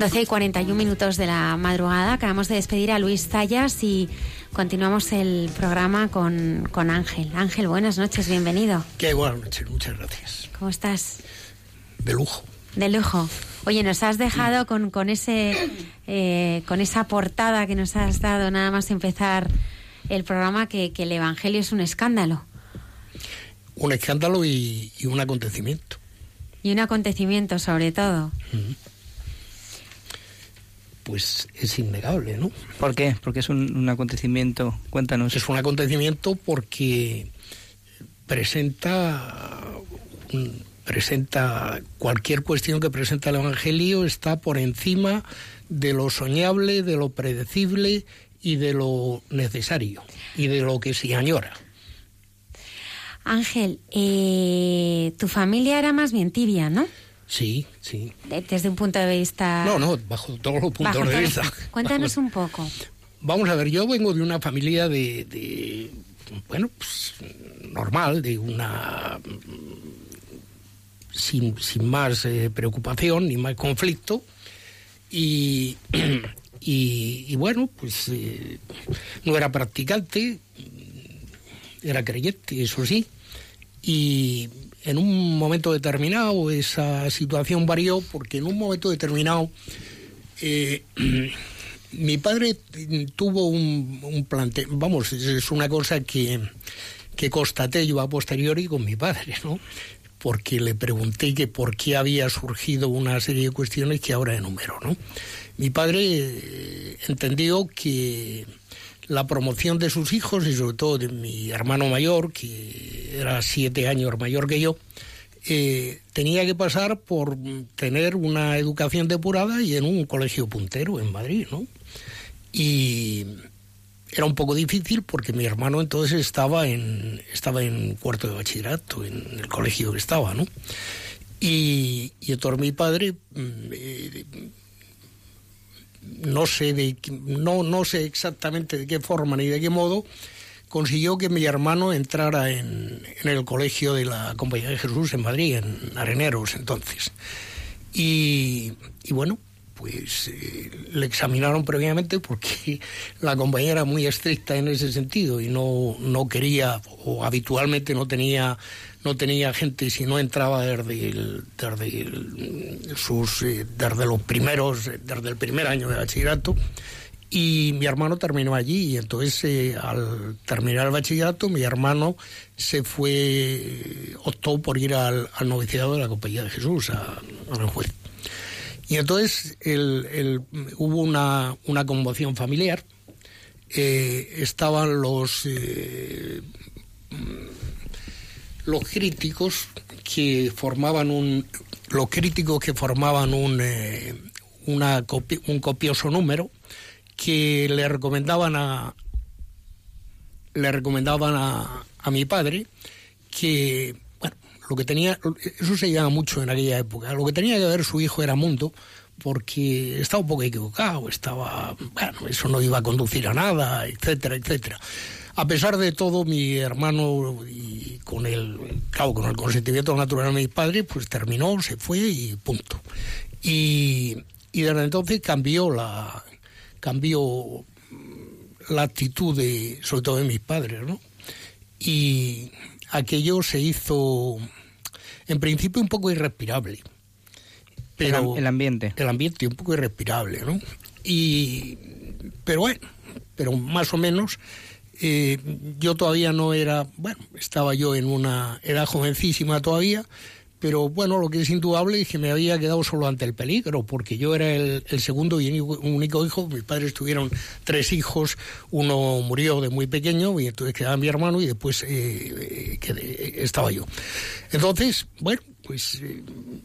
12 y 41 minutos de la madrugada. Acabamos de despedir a Luis Zayas y continuamos el programa con, con Ángel. Ángel, buenas noches, bienvenido. Qué buenas noches, muchas gracias. ¿Cómo estás? De lujo. De lujo. Oye, nos has dejado con, con ese eh, con esa portada que nos has dado nada más empezar el programa que, que el Evangelio es un escándalo Un escándalo y, y un acontecimiento. y un acontecimiento sobre todo. Pues es innegable, ¿no? ¿Por qué? Porque es un, un acontecimiento. Cuéntanos. Es un acontecimiento porque presenta un- presenta cualquier cuestión que presenta el Evangelio está por encima de lo soñable, de lo predecible y de lo necesario y de lo que se añora. Ángel, eh, tu familia era más bien tibia, ¿no? Sí, sí. De- Desde un punto de vista... No, no, bajo todos los puntos bajo de vista. (laughs) Cuéntanos un poco. Vamos a ver, yo vengo de una familia de, de, bueno, pues, normal, de una sin, sin más eh, preocupación ni más conflicto y, (clears throat) y, y bueno, pues eh, no era practicante, era creyente, eso sí, y en un momento determinado esa situación varió porque en un momento determinado eh, (clears throat) mi padre tuvo un, un plante, vamos, es- es una cosa que, que constaté yo a posteriori con mi padre, ¿no? Porque le pregunté que por qué había surgido una serie de cuestiones que ahora enumero, ¿no? Mi padre eh, entendió que la promoción de sus hijos y sobre todo de mi hermano mayor, que era siete años mayor que yo, eh, tenía que pasar por tener una educación depurada y en un colegio puntero en Madrid, ¿no? Y era un poco difícil porque mi hermano entonces estaba en estaba en cuarto de bachillerato en el colegio que estaba, ¿no? Y, y entonces mi padre mm, eh, no sé de no no sé exactamente de qué forma ni de qué modo consiguió que mi hermano entrara en, en el colegio de la Compañía de Jesús en Madrid, en Areneros entonces. Y, y bueno, pues eh, le examinaron previamente porque (laughs) la compañía era muy estricta en ese sentido y no, no quería, o habitualmente no tenía, no tenía gente si no entraba desde, el- desde sus, eh, desde los primeros, desde el primer año de bachillerato. Y mi hermano terminó allí y entonces eh, al terminar el bachillerato mi hermano se fue, optó por ir al, noviciado de la Compañía de Jesús, a, a Aranjuez. Y entonces el- hubo una, una conmoción familiar, eh, estaban los, eh, los críticos que formaban un, los críticos que formaban un, eh, una copi- un copioso número que le recomendaban a le recomendaban a, a mi padre que bueno lo que tenía eso se llama mucho en aquella época lo que tenía que ver su hijo era mundo porque estaba un poco equivocado estaba bueno eso no iba a conducir a nada etcétera etcétera a pesar de todo mi hermano y con el claro, con el consentimiento natural de mis padres pues terminó se fue y punto y, y desde entonces cambió la cambió la actitud de, sobre todo de mis padres, ¿no? Y aquello se hizo, en principio, un poco irrespirable. Pero el, el ambiente. el ambiente un poco irrespirable, ¿no? Y, pero bueno, pero más o menos, eh, yo todavía no era, bueno, estaba yo en una, era jovencísima todavía, pero bueno, lo que es indudable es que me había quedado solo ante el peligro, porque yo era el, segundo y único, hijo, mis padres tuvieron tres hijos, uno murió de muy pequeño y entonces quedaba mi hermano y después eh, eh, quedé- estaba yo. Entonces, bueno, pues eh,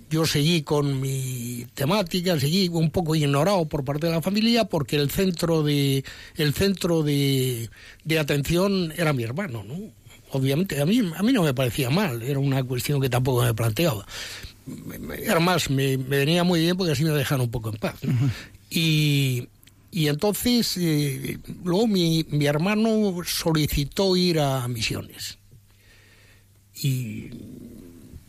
yo seguí con mi temática, seguí un poco ignorado por parte de la familia porque el centro de el centro de, de atención era mi hermano, ¿no? Obviamente a mí a mí no me parecía mal, era una cuestión que tampoco me planteaba. Era más, me, me venía muy bien porque así me dejaron un poco en paz. ¿no? Y y entonces eh, luego mi, mi hermano solicitó ir a misiones y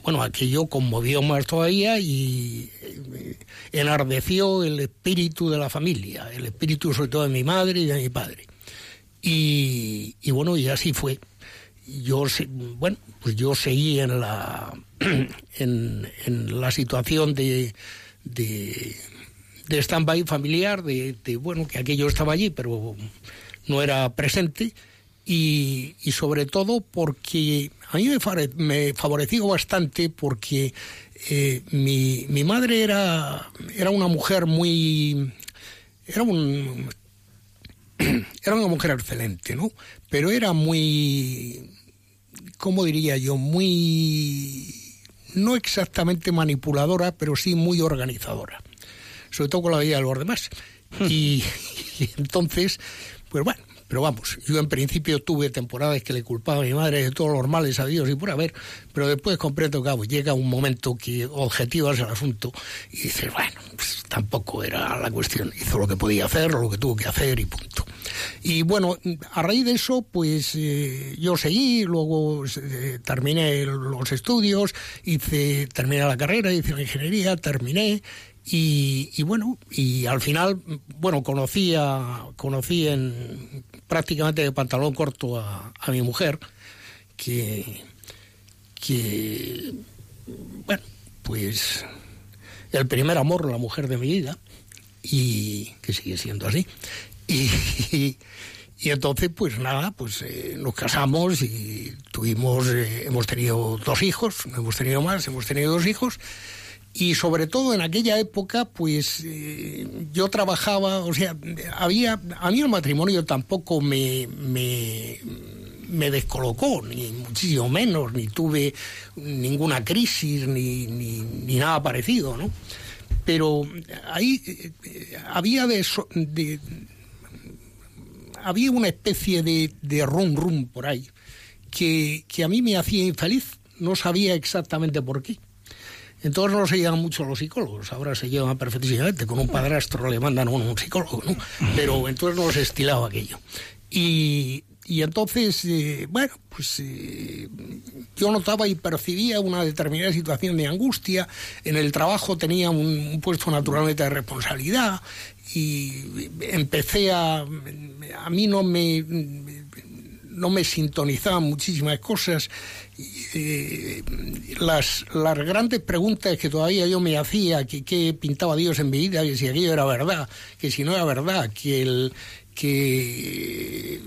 bueno, aquello conmovió más todavía y eh, enardeció el espíritu de la familia, el espíritu sobre todo de mi madre y de mi padre. Y, y bueno, y así fue. Yo, bueno, pues yo seguí en la, (clears throat) en, la situación de, de, de stand-by familiar, de, bueno, que aquello estaba allí, pero no era presente y, y sobre todo porque a mí me favoreció bastante porque eh, mi, mi madre era, era una mujer muy... Era un, (clears throat) era una mujer excelente, ¿no? Pero era muy, ¿cómo diría yo? Muy, no exactamente manipuladora, pero sí muy organizadora. Sobre todo con la vida de los demás. Y, (laughs) y entonces, pues bueno, pero vamos, yo en principio tuve temporadas que le culpaba a mi madre de todos los males a Dios y por haber, pero después comprendo que llega un momento que objetivas el asunto y dices, bueno, pues tampoco era la cuestión, hizo lo que podía hacer, lo que tuvo que hacer y punto. Y bueno, a raíz de eso, pues eh, yo seguí, luego eh, terminé los estudios, hice, terminé la carrera, hice la ingeniería, terminé y, y bueno, y al final, bueno, conocí, a, conocí en prácticamente de pantalón corto a, mi mujer, que, que, bueno, pues el primer amor, la mujer de mi vida, y que sigue siendo así. Y, y, y entonces, pues nada, pues eh, nos casamos y tuvimos, eh, hemos tenido dos hijos, no hemos tenido más, hemos tenido dos hijos. Y sobre todo en aquella época, pues eh, yo trabajaba, o sea, había, a mí el matrimonio tampoco me, me, me descolocó, ni muchísimo menos, ni tuve ninguna crisis, ni, ni, nada parecido, ¿no? Pero ahí eh, eh, había de, de- había una especie de, de rum rum por ahí que, que a mí me hacía infeliz, no sabía exactamente por qué. Entonces no se llevan mucho los psicólogos, ahora se llevan perfectísimamente, con un padrastro le mandan a un psicólogo, ¿no? Pero entonces no se estilaba aquello. Y, y entonces, eh, bueno, pues eh, yo notaba y percibía una determinada situación de angustia, en el trabajo tenía un, un puesto naturalmente de responsabilidad y empecé a... A mí no me no me sintonizaban muchísimas cosas. Eh, las, las grandes preguntas que todavía yo me hacía, que pintaba Dios en mi vida, que si aquello era verdad, que si no era verdad, que el que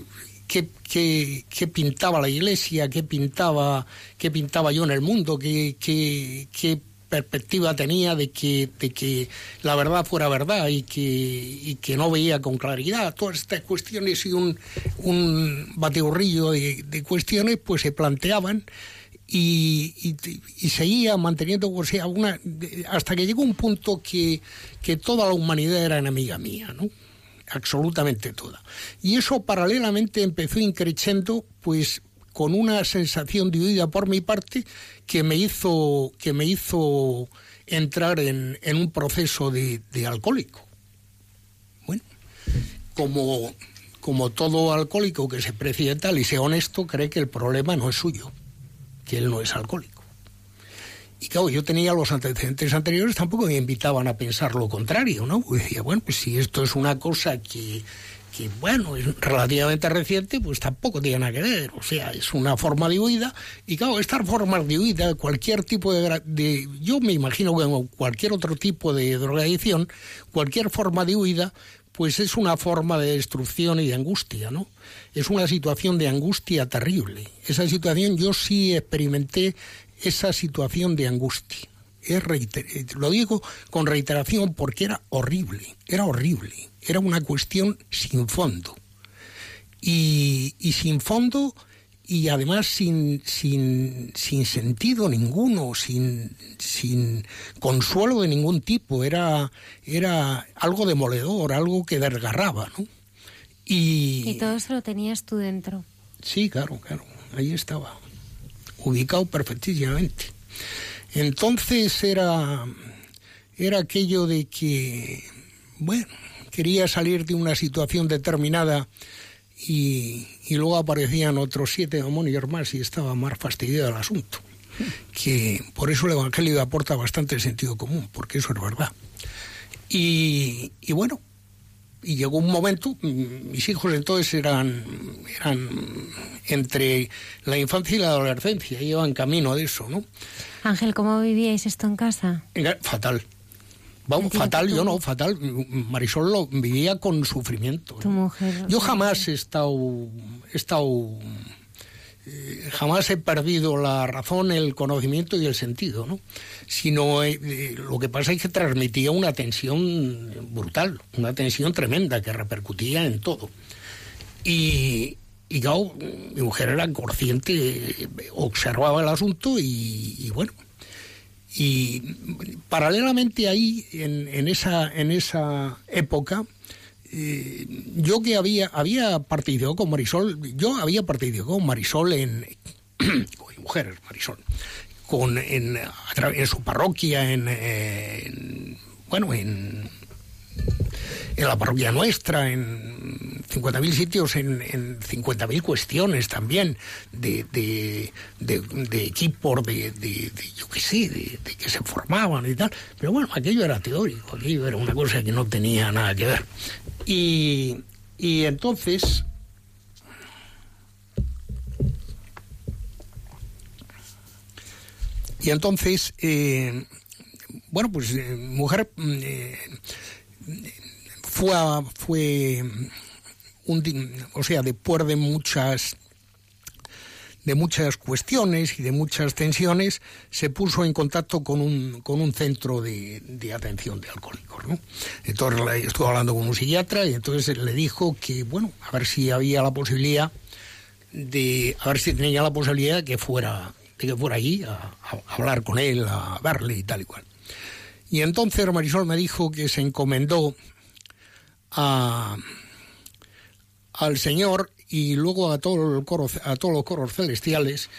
qué, pintaba la iglesia, qué pintaba, pintaba yo en el mundo, qué, qué perspectiva tenía de que, de que la verdad fuera verdad y que, y que no veía con claridad. Todas estas cuestiones y un, un de, de cuestiones pues se planteaban y, seguía manteniendo, o sea, hasta que llegó un punto que, que toda la humanidad era enemiga mía, ¿no? absolutamente toda. Y eso paralelamente empezó increciendo, pues con una sensación de huida por mi parte que me hizo, que me hizo entrar en, un proceso de, de alcohólico. Bueno, como, como todo alcohólico que se precie tal y sea honesto, cree que el problema no es suyo, que él no es alcohólico. Y claro, yo tenía los antecedentes anteriores, tampoco me invitaban a pensar lo contrario, ¿no? Porque decía, bueno, pues si esto es una cosa que, que, bueno, es relativamente reciente, pues tampoco tiene nada que ver. O sea, es una forma de huida. Y claro, estas formas de huida, cualquier tipo de... de yo me imagino que cualquier otro tipo de drogadicción, cualquier forma de huida, pues es una forma de destrucción y de angustia, ¿no? Es una situación de angustia terrible. Esa situación yo sí experimenté esa situación de angustia. Es reiter- eh, lo digo con reiteración porque era horrible, era horrible, era una cuestión sin fondo. Y, y sin fondo y además sin, sin, sin sentido ninguno, sin, sin consuelo de ningún tipo, era, era algo demoledor, algo que desgarraba, ¿no? Y, Y todo eso lo tenías tú dentro. Sí, claro, claro, ahí estaba, ubicado perfectísimamente. Entonces era, era aquello de que, bueno, quería salir de una situación determinada y, y luego aparecían otros siete demonios más y estaba más fastidiado el asunto. Que por eso el Evangelio aporta bastante sentido común, porque eso es verdad. Y, y bueno, y llegó un momento, mm, mis hijos entonces eran, eran entre la infancia y la adolescencia, iban camino de eso, ¿no? Ángel, ¿cómo vivíais esto en casa? Era Fatal. Vamos, fatal, yo no, fatal. Marisol lo vivía con sufrimiento. Tu mujer. Yo jamás he estado, he estado, jamás he perdido la razón, el conocimiento y el sentido, ¿no? Sino eh, eh, lo que pasa es que transmitía una tensión brutal, una tensión tremenda que repercutía en todo. Y, y mi mujer era consciente, observaba el asunto y, y bueno. Y paralelamente ahí, en esa, en esa época, eh, yo que había, había participado con Marisol, yo había participado con Marisol en, (clears throat) con mi mujer, Marisol, con, en, su parroquia, en, en- bueno, en, en la parroquia nuestra, en 50.000 sitios, en, en 50.000 cuestiones también, de, de, de, equipos, de, yo qué sé, de que se formaban y tal. Pero bueno, aquello era teórico, aquello era una cosa que no tenía nada que ver. Y, y entonces... Y entonces, eh, bueno, pues eh, mujer mm, eh, fue, fue un, o sea, después de muchas de muchas cuestiones y de muchas tensiones, se puso en contacto con un, con un centro de, de atención de alcohólicos. ¿no? Entonces estuvo hablando con un psiquiatra y entonces le dijo que, bueno, a ver si había la posibilidad de, a ver si tenía la posibilidad de que fuera, de que fuera allí a, a hablar con él, a verle y tal y cual. Y entonces Marisol me dijo que se encomendó a, al Señor y luego a, todo el coro, a todos los coros celestiales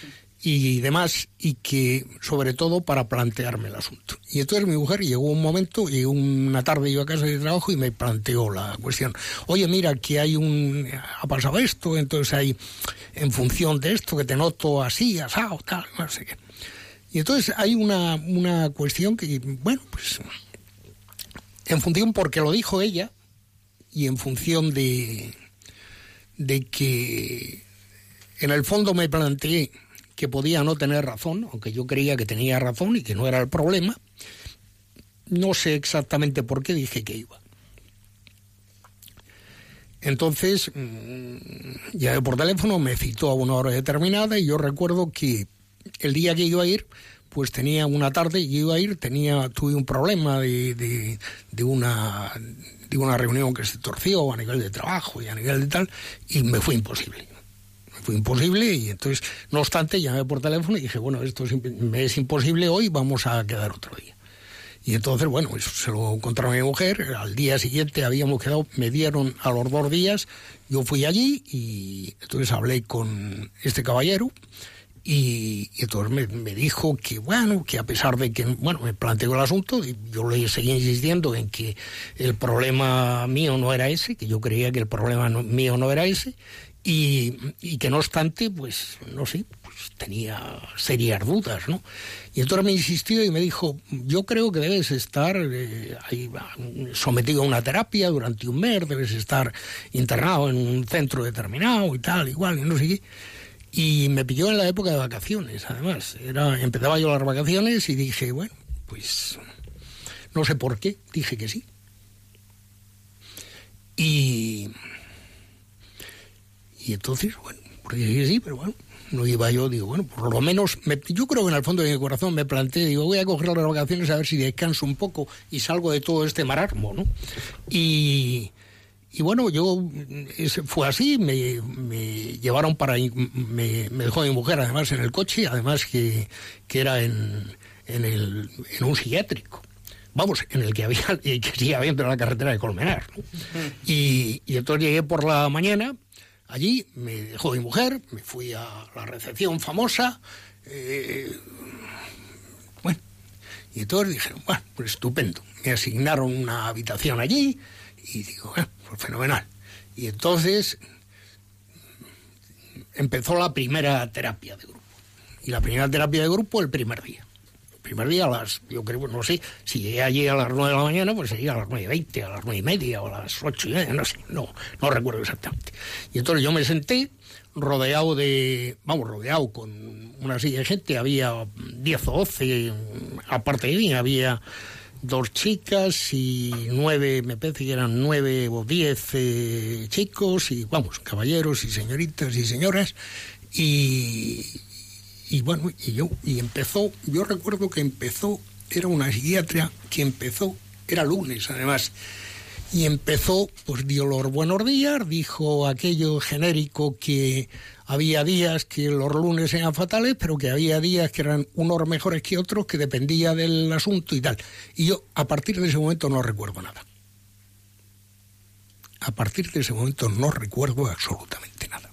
y demás, y que sobre todo para plantearme el asunto. Y entonces mi mujer llegó un momento, y una tarde iba a casa de trabajo y me planteó la cuestión. Oye, mira, que hay un. ha pasado esto, entonces hay. en función de esto, que te noto así, asado, tal, no sé qué. Y entonces hay una, una cuestión que, bueno, pues. en función porque lo dijo ella, y en función de de que en el fondo me planteé que podía no tener razón, aunque yo creía que tenía razón y que no era el problema. No sé exactamente por qué dije que iba. Entonces, mm, ya por teléfono me citó a una hora determinada y yo recuerdo que el día que iba a ir, pues tenía una tarde y iba a ir, tenía, tuve un problema de, de, de una de una reunión que se torció a nivel de trabajo y a nivel de tal, y me fue imposible. Me fue imposible y entonces, no obstante, llamé por teléfono y dije, bueno, esto me es imposible hoy, vamos a quedar otro día. Y entonces, bueno, eso se lo encontró a mi mujer, al día siguiente habíamos quedado, me dieron a los dos días, yo fui allí y entonces hablé con este caballero y, y entonces me, me dijo que, bueno, que a pesar de que, bueno, me planteó el asunto, y yo le seguí insistiendo en que el problema mío no era ese, que yo creía que el problema mío no era ese, y, y que no obstante, pues, no sé, pues tenía serias dudas, ¿no? Y entonces me insistió y me dijo, yo creo que debes estar eh, ahí, sometido a una terapia durante un mes, debes estar internado en un centro determinado y tal, igual, y no sé qué. Y me pilló en la época de vacaciones, además. Era, empezaba yo las vacaciones y dije, bueno, pues no sé por qué, dije que sí. Y, y entonces, bueno, pues dije sí, pero bueno, no iba yo, digo, bueno, por lo menos, me- yo creo que en el fondo de mi corazón me planteé, digo, voy a coger las vacaciones a ver si descanso un poco y salgo de todo este marasmo, ¿no? Y, y bueno, yo fue así, me, me llevaron para... Me, me dejó mi mujer además en el coche, además que, que era en, en, el, en un psiquiátrico. Vamos, en el que había y (laughs) que sigue habiendo en la carretera de Colmenar. ¿no? Y, y entonces llegué por la mañana, allí me dejó mi mujer, me fui a la recepción famosa, eh, bueno, y entonces dijeron, bueno, pues estupendo. Me asignaron una habitación allí y digo, bueno, pues fenomenal. Y entonces empezó la primera terapia de grupo. Y la primera terapia de grupo el primer día. El primer día a las, yo creo, no sé, si llegué allí a las 9 de la mañana, pues sería a las 9 y 20, a las 9 y media o a las 8 y media, no sé, no, no recuerdo exactamente. Y entonces yo me senté rodeado de, vamos, rodeado con una silla de gente, había 10 o 12, aparte de mí, había dos chicas y nueve, me parece que eran nueve o diez eh, chicos, y vamos, caballeros y señoritas y señoras, y, y bueno, y yo, y empezó, yo recuerdo que empezó, era una psiquiatra que empezó, era lunes además, y empezó, pues dio los buenos días, dijo aquello genérico que había días que los lunes eran fatales, pero que había días que eran unos mejores que otros, que dependía del asunto y tal. Y yo a partir de ese momento no recuerdo nada. A partir de ese momento no recuerdo absolutamente nada.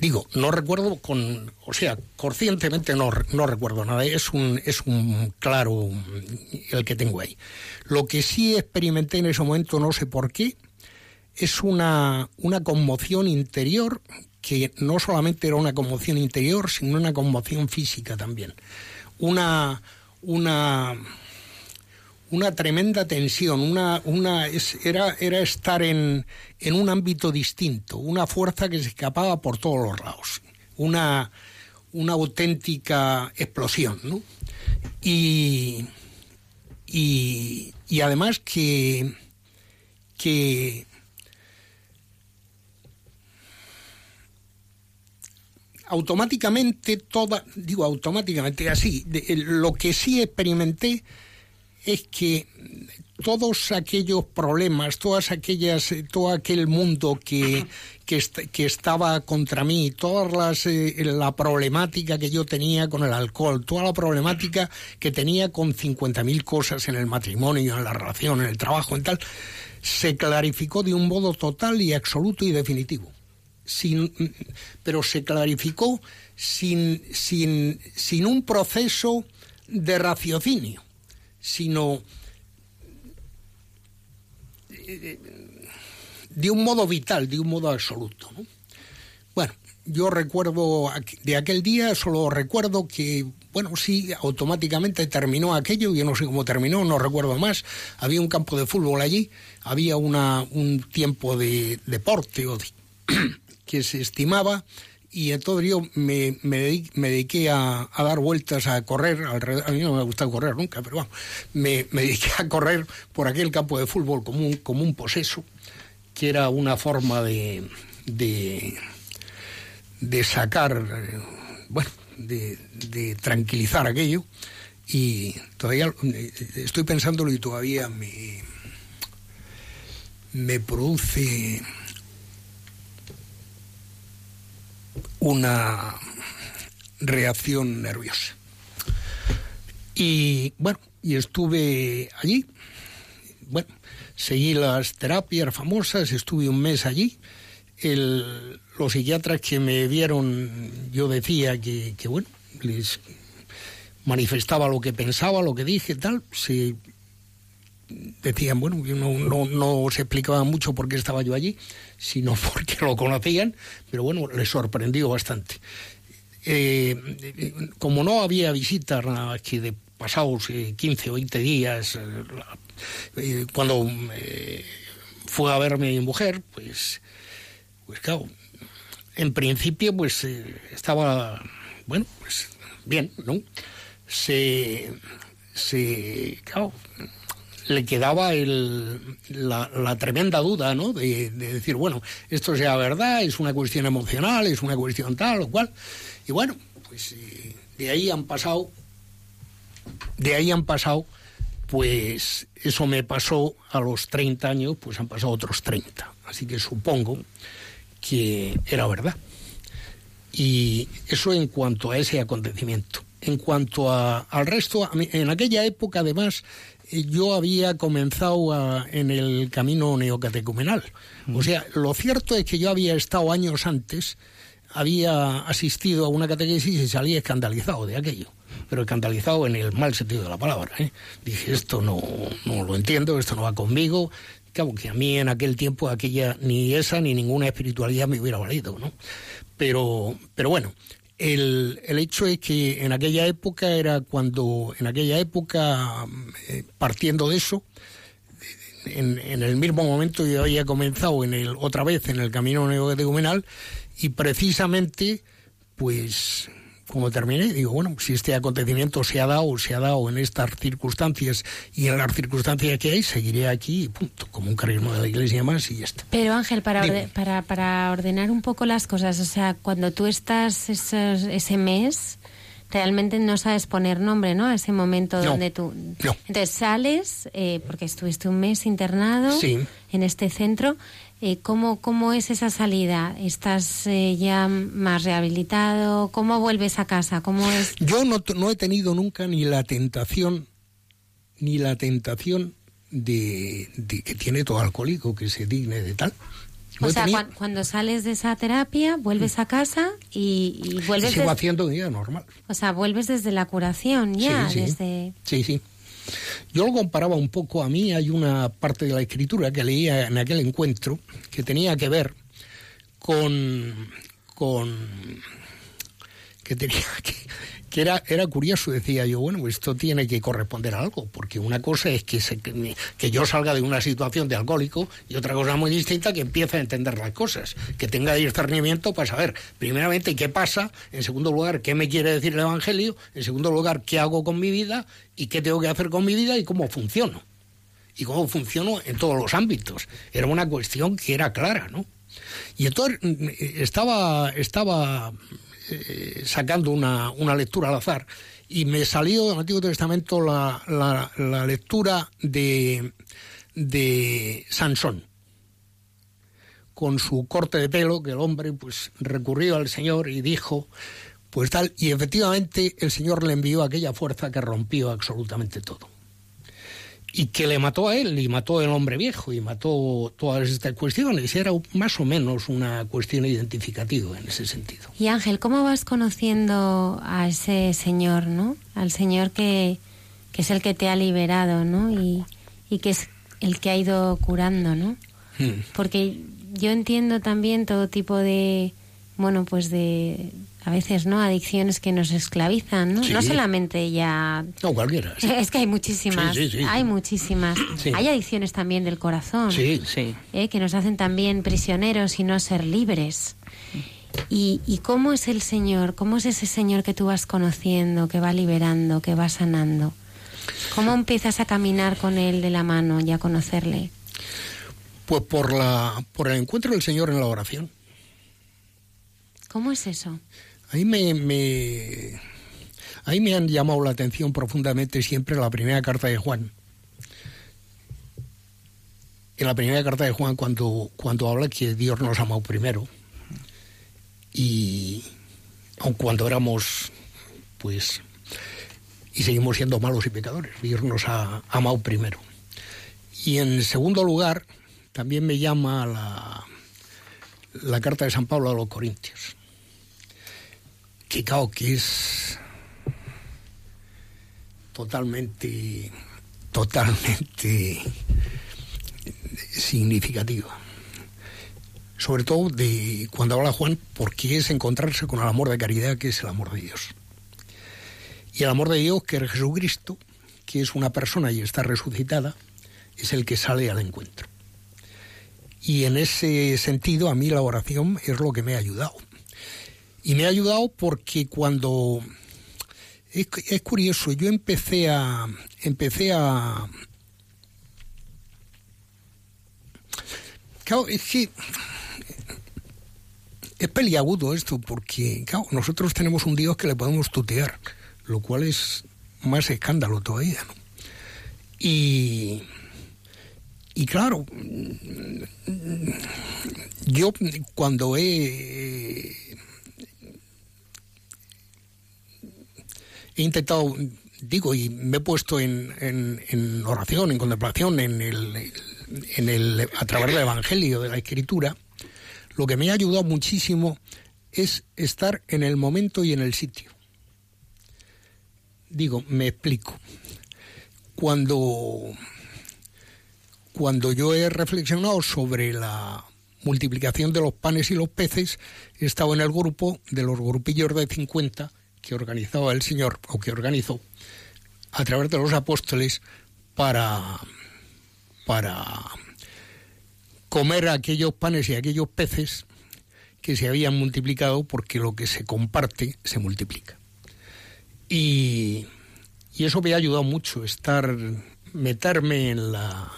Digo, no recuerdo con, o sea, conscientemente no, no recuerdo nada. Es un, es un claro el que tengo ahí. Lo que sí experimenté en ese momento, no sé por qué, es una, una conmoción interior que no solamente era una conmoción interior, sino una conmoción física también. Una, una, una tremenda tensión, una, una, era, era estar en, en un ámbito distinto, una fuerza que se escapaba por todos los lados, una, una auténtica explosión, ¿no? Y, y, y además que, que automáticamente toda, digo automáticamente así, de- lo que sí experimenté es que todos aquellos problemas, todas aquellas, eh, todo aquel mundo que, que, est- que estaba contra mí, toda las, eh, la problemática que yo tenía con el alcohol, toda la problemática que tenía con 50.000 cosas en el matrimonio, en la relación, en el trabajo, en tal, se clarificó de un modo total y absoluto y definitivo sin, pero se clarificó sin, sin, sin un proceso de raciocinio, sino eh, de un modo vital, de un modo absoluto. ¿no? Bueno, yo recuerdo de aquel día, solo recuerdo que, bueno, sí, automáticamente terminó aquello, yo no sé cómo terminó, no recuerdo más. Había un campo de fútbol allí, había una, un tiempo de deporte o de- que se estimaba y entonces yo me, me, dediqué, a, dar vueltas, a correr, a mí no me ha gustado correr nunca, pero vamos, me, dediqué a correr por aquel campo de fútbol como un, como un poseso, que era una forma de, de, sacar, bueno, de, de tranquilizar aquello y todavía eh, estoy pensándolo y todavía me, me produce una reacción nerviosa. Y bueno, y estuve allí, bueno, seguí las terapias famosas, estuve un mes allí. El- los psiquiatras que me vieron, yo decía que, bueno, les manifestaba lo que pensaba, lo que dije, tal, se decían, bueno, no, no, no se explicaba mucho por qué estaba yo allí, sino (laughs) porque lo conocían, pero bueno, les sorprendió bastante. Eh, eh, como no había visitas que de pasados eh, 15 o 20 días, eh, eh, cuando eh, fue a verme mi mujer, pues, pues claro, en principio pues eh, estaba, bueno, pues bien, ¿no? Se, se, claro, le quedaba el, la, tremenda duda, ¿no? De, de decir, bueno, esto sea verdad, es una cuestión emocional, es una cuestión tal o cual. Y bueno, pues eh, de ahí han pasado, de ahí han pasado, pues eso me pasó a los 30 años, pues han pasado otros 30. Así que supongo que era verdad. Y eso en cuanto a ese acontecimiento. En cuanto a- al resto, en aquella época además yo había comenzado a- en el camino neocatecumenal. O sea, lo cierto es que yo había estado años antes, había asistido a una catequesis y salía escandalizado de aquello. pero escandalizado en el mal sentido de la palabra. ¿eh? Dije, esto no, no lo entiendo, esto no va conmigo. Claro, que a mí en aquel tiempo aquella ni esa ni ninguna espiritualidad me hubiera valido, ¿no? Pero, pero bueno, el, el hecho es que en aquella época era cuando, en aquella época, eh, partiendo de eso, en, el mismo momento yo había comenzado en el, otra vez en el camino neocatecumenal y precisamente, pues como terminé, digo, bueno, si este acontecimiento se ha dado, se ha dado en estas circunstancias y en las circunstancias que hay, seguiré aquí, punto, como un carisma de la iglesia más y ya está. Pero Ángel, para, orde para, para ordenar un poco las cosas, o sea, cuando tú estás esos, ese mes, realmente no sabes poner nombre, ¿no? A ese momento No, donde tú... no. Entonces sales, eh, porque estuviste un mes internado Sí. en este centro. Eh, ¿cómo, ¿Cómo es esa salida? ¿Estás eh, ya más rehabilitado? ¿Cómo vuelves a casa? ¿Cómo es...? Yo no, no he tenido nunca ni la tentación, ni la tentación de, de que tiene todo alcohólico que se digne de tal. No O sea, tenido- cuando sales de esa terapia, vuelves a casa y, y vuelves... sigo des- haciendo vida normal. O sea, vuelves desde la curación ya, Sí, sí. desde... Sí, sí. Yo lo comparaba un poco a mí, hay una parte de la escritura que leía en aquel encuentro que tenía que ver con con que tenía (laughs) que, que era era curioso decía yo bueno esto tiene que corresponder a algo porque una cosa es que se, que, yo salga de una situación de alcohólico y otra cosa muy distinta que empiece a entender las cosas que tenga discernimiento para saber primeramente qué pasa en segundo lugar qué me quiere decir el evangelio en segundo lugar qué hago con mi vida y qué tengo que hacer con mi vida y cómo funciono y cómo funciono en todos los ámbitos era una cuestión que era clara no y entonces mm, estaba, estaba eh, sacando una, una lectura al azar. Y me salió del Antiguo Testamento la, la, la lectura de, de Sansón con su corte de pelo, que el hombre pues recurrió al Señor y dijo, pues tal, y efectivamente el Señor le envió aquella fuerza que rompió absolutamente todo y que le mató a él y mató al hombre viejo y mató todas estas cuestiones. Era más o menos una cuestión identificativa en ese sentido. Y Ángel, ¿cómo vas conociendo a ese Señor, no? Al Señor que, que es el que te ha liberado, ¿no? Y, y que es el que ha ido curando, ¿no? Mm. Porque yo entiendo también todo tipo de, bueno, pues de, a veces, ¿no? Adicciones que nos esclavizan, ¿no? Sí. No solamente ya... No, cualquiera. sí. Es que hay muchísimas, Sí, hay muchísimas. Hay adicciones también del corazón. Sí, Sí. ¿eh? que nos hacen también prisioneros y no ser libres. ¿Y, ¿Y cómo es el Señor? ¿Cómo es ese Señor que tú vas conociendo, que va liberando, que va sanando? ¿Cómo empiezas a caminar con Él de la mano y a conocerle? Pues por, la, por el encuentro del Señor en la oración. ¿Cómo es eso? Ahí me, me, ahí me han llamado la atención profundamente siempre la primera carta de Juan. En la primera carta de Juan cuando, cuando habla que Dios nos amó primero. Y aun cuando éramos, pues, y seguimos siendo malos y pecadores, Dios nos ha amado primero. Y en segundo lugar, también me llama la, la carta de San Pablo a los Corintios que claro que es totalmente, totalmente significativa. Sobre todo de cuando habla Juan, porque es encontrarse con el amor de caridad que es el amor de Dios. Y el amor de Dios, que es Jesucristo, que es una persona y está resucitada, es el que sale al encuentro. Y en ese sentido, a mí la oración es lo que me ha ayudado. Y me ha ayudado porque cuando es, es curioso, yo empecé a empecé a claro, es que es peliagudo esto porque claro, nosotros tenemos un Dios que le podemos tutear, lo cual es más escándalo todavía, ¿no? Y y claro, yo cuando he he intentado, digo, y me he puesto en, en, oración, en contemplación, en el, en el, a través del Evangelio, de la Escritura, lo que me ha ayudado muchísimo es estar en el momento y en el sitio. digo, me explico. Cuando, cuando yo he reflexionado sobre la multiplicación de los panes y los peces, he estado en el grupo de los grupillos de 50 que organizaba el Señor, o que organizó, a través de los apóstoles, para, para comer aquellos panes y aquellos peces que se habían multiplicado porque lo que se comparte se multiplica. Y, y eso me ha ayudado mucho, estar, meterme en la,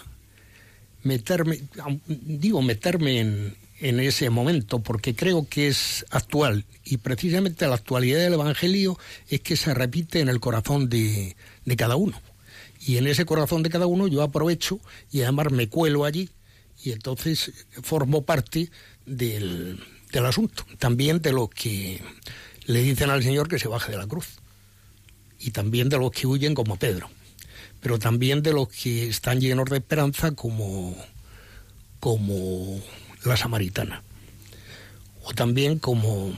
meterme, digo, meterme en, en ese momento, porque creo que es actual. Y precisamente la actualidad del Evangelio es que se repite en el corazón de, de cada uno. Y en ese corazón de cada uno yo aprovecho y además me cuelo allí y entonces formo parte del, del asunto. También de los que le dicen al Señor que se baje de la cruz. Y también de los que huyen como Pedro. Pero también de los que están llenos de esperanza como, como la samaritana. O también como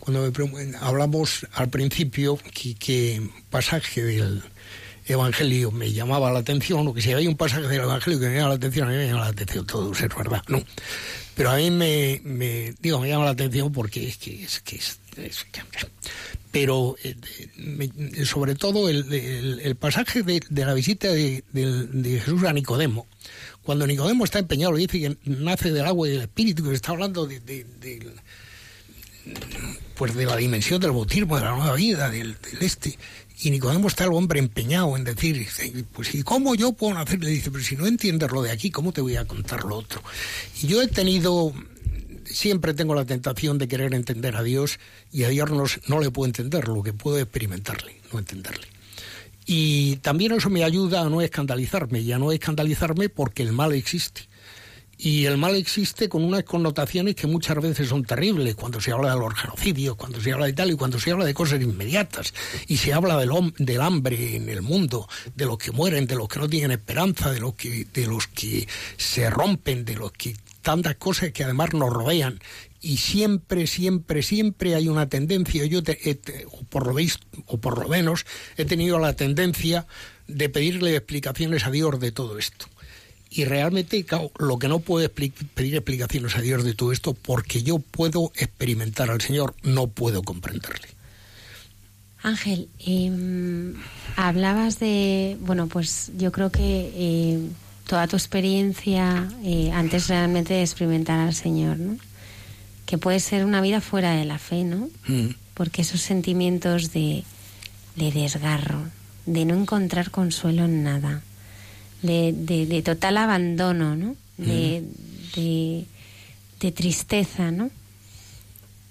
cuando me, hablamos al principio que, pasaje del Evangelio me llamaba la atención, o que si había un pasaje del Evangelio que me llamaba la atención, a mí me llama la atención todo, es verdad, ¿no? Pero a mí me, digo, me llama la atención porque es que es que es, es pero eh, me, sobre todo el, pasaje de, la visita de, Jesús a Nicodemo, cuando Nicodemo está empeñado, le dice que nace del agua y del espíritu, que está hablando de, pues de la dimensión del bautismo, de la nueva vida, del, este. Y Nicodemo está el hombre empeñado en decir, pues ¿y cómo yo puedo hacer? Le dice, pero si no entiendes lo de aquí, ¿cómo te voy a contar lo otro? Y yo he tenido, siempre tengo la tentación de querer entender a Dios y a Dios no, no le puedo entender, lo que puedo experimentarle, no entenderle. Y también eso me ayuda a no escandalizarme, y a no escandalizarme porque el mal existe. Y el mal existe con unas connotaciones que muchas veces son terribles, cuando se habla de los genocidios, cuando se habla de tal y cuando se habla de cosas inmediatas, y se habla del, del hambre en el mundo, de los que mueren, de los que no tienen esperanza, de los que, de los que se rompen, de los que tantas cosas que además nos rodean y siempre, siempre, siempre hay una tendencia, yo te, por lo veis, o por lo menos he tenido la tendencia de pedirle explicaciones a Dios de todo esto. Y realmente lo que no puedo expli pedir explicaciones a Dios de todo esto, porque yo puedo experimentar al Señor, no puedo comprenderle. Ángel, eh, hablabas de, bueno, pues yo creo que eh, toda tu experiencia eh, antes realmente de experimentar al Señor, ¿no? Que puede ser una vida fuera de la fe, ¿no? Mm. Porque esos sentimientos de, de desgarro, de no encontrar consuelo en nada, de, de, de total abandono, ¿no? De, de, de, tristeza, ¿no?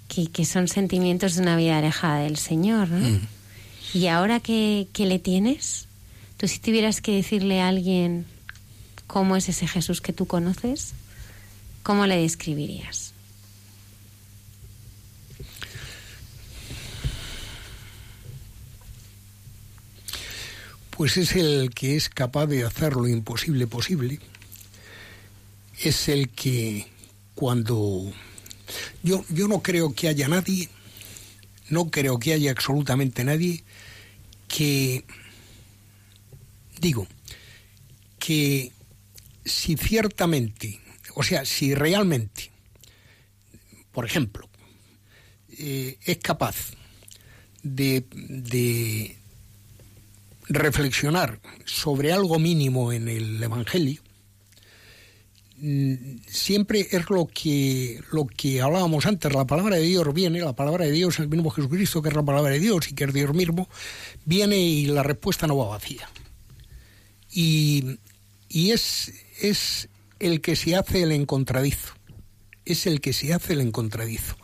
Que, que, son sentimientos de una vida alejada del Señor, ¿no? Mm. Y ahora que, que, le tienes, tú si tuvieras que decirle a alguien cómo es ese Jesús que tú conoces, ¿cómo le describirías? Pues es el que es capaz de hacer lo imposible posible, es el que cuando yo, yo no creo que haya nadie, no creo que haya absolutamente nadie que, digo, que si ciertamente, o sea, si realmente, por ejemplo, eh, es capaz de, de, reflexionar sobre algo mínimo en el Evangelio, mm, siempre es lo que, lo que hablábamos antes, la palabra de Dios viene, la palabra de Dios, el mismo Jesucristo, que es la palabra de Dios y que es Dios mismo, viene y la respuesta no va vacía. Y, y es, es el que se hace el encontradizo, es el que se hace el encontradizo.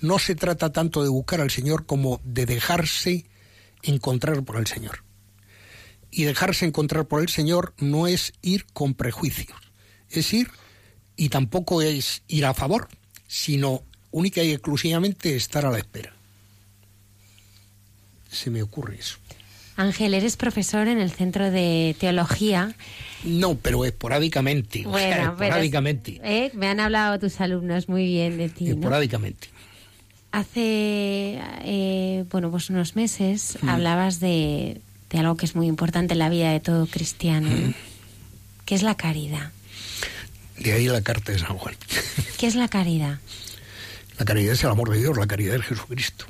No se trata tanto de buscar al Señor como de dejarse encontrar por el Señor y dejarse encontrar por el Señor no es ir con prejuicios, es ir y tampoco es ir a favor, sino única y exclusivamente estar a la espera. Se me ocurre eso. Ángel, eres profesor en el Centro de Teología. No, pero esporádicamente. Bueno, o sea, esporádicamente. Pero, ¿eh? Me han hablado tus alumnos muy bien de ti. Esporádicamente. ¿no? hace eh, bueno pues unos meses hablabas de, de algo que es muy importante en la vida de todo cristiano, ¿no? que es la caridad. De ahí la carta de San Juan. (laughs) ¿Qué es la caridad? La caridad es el amor de Dios, la caridad es Jesucristo.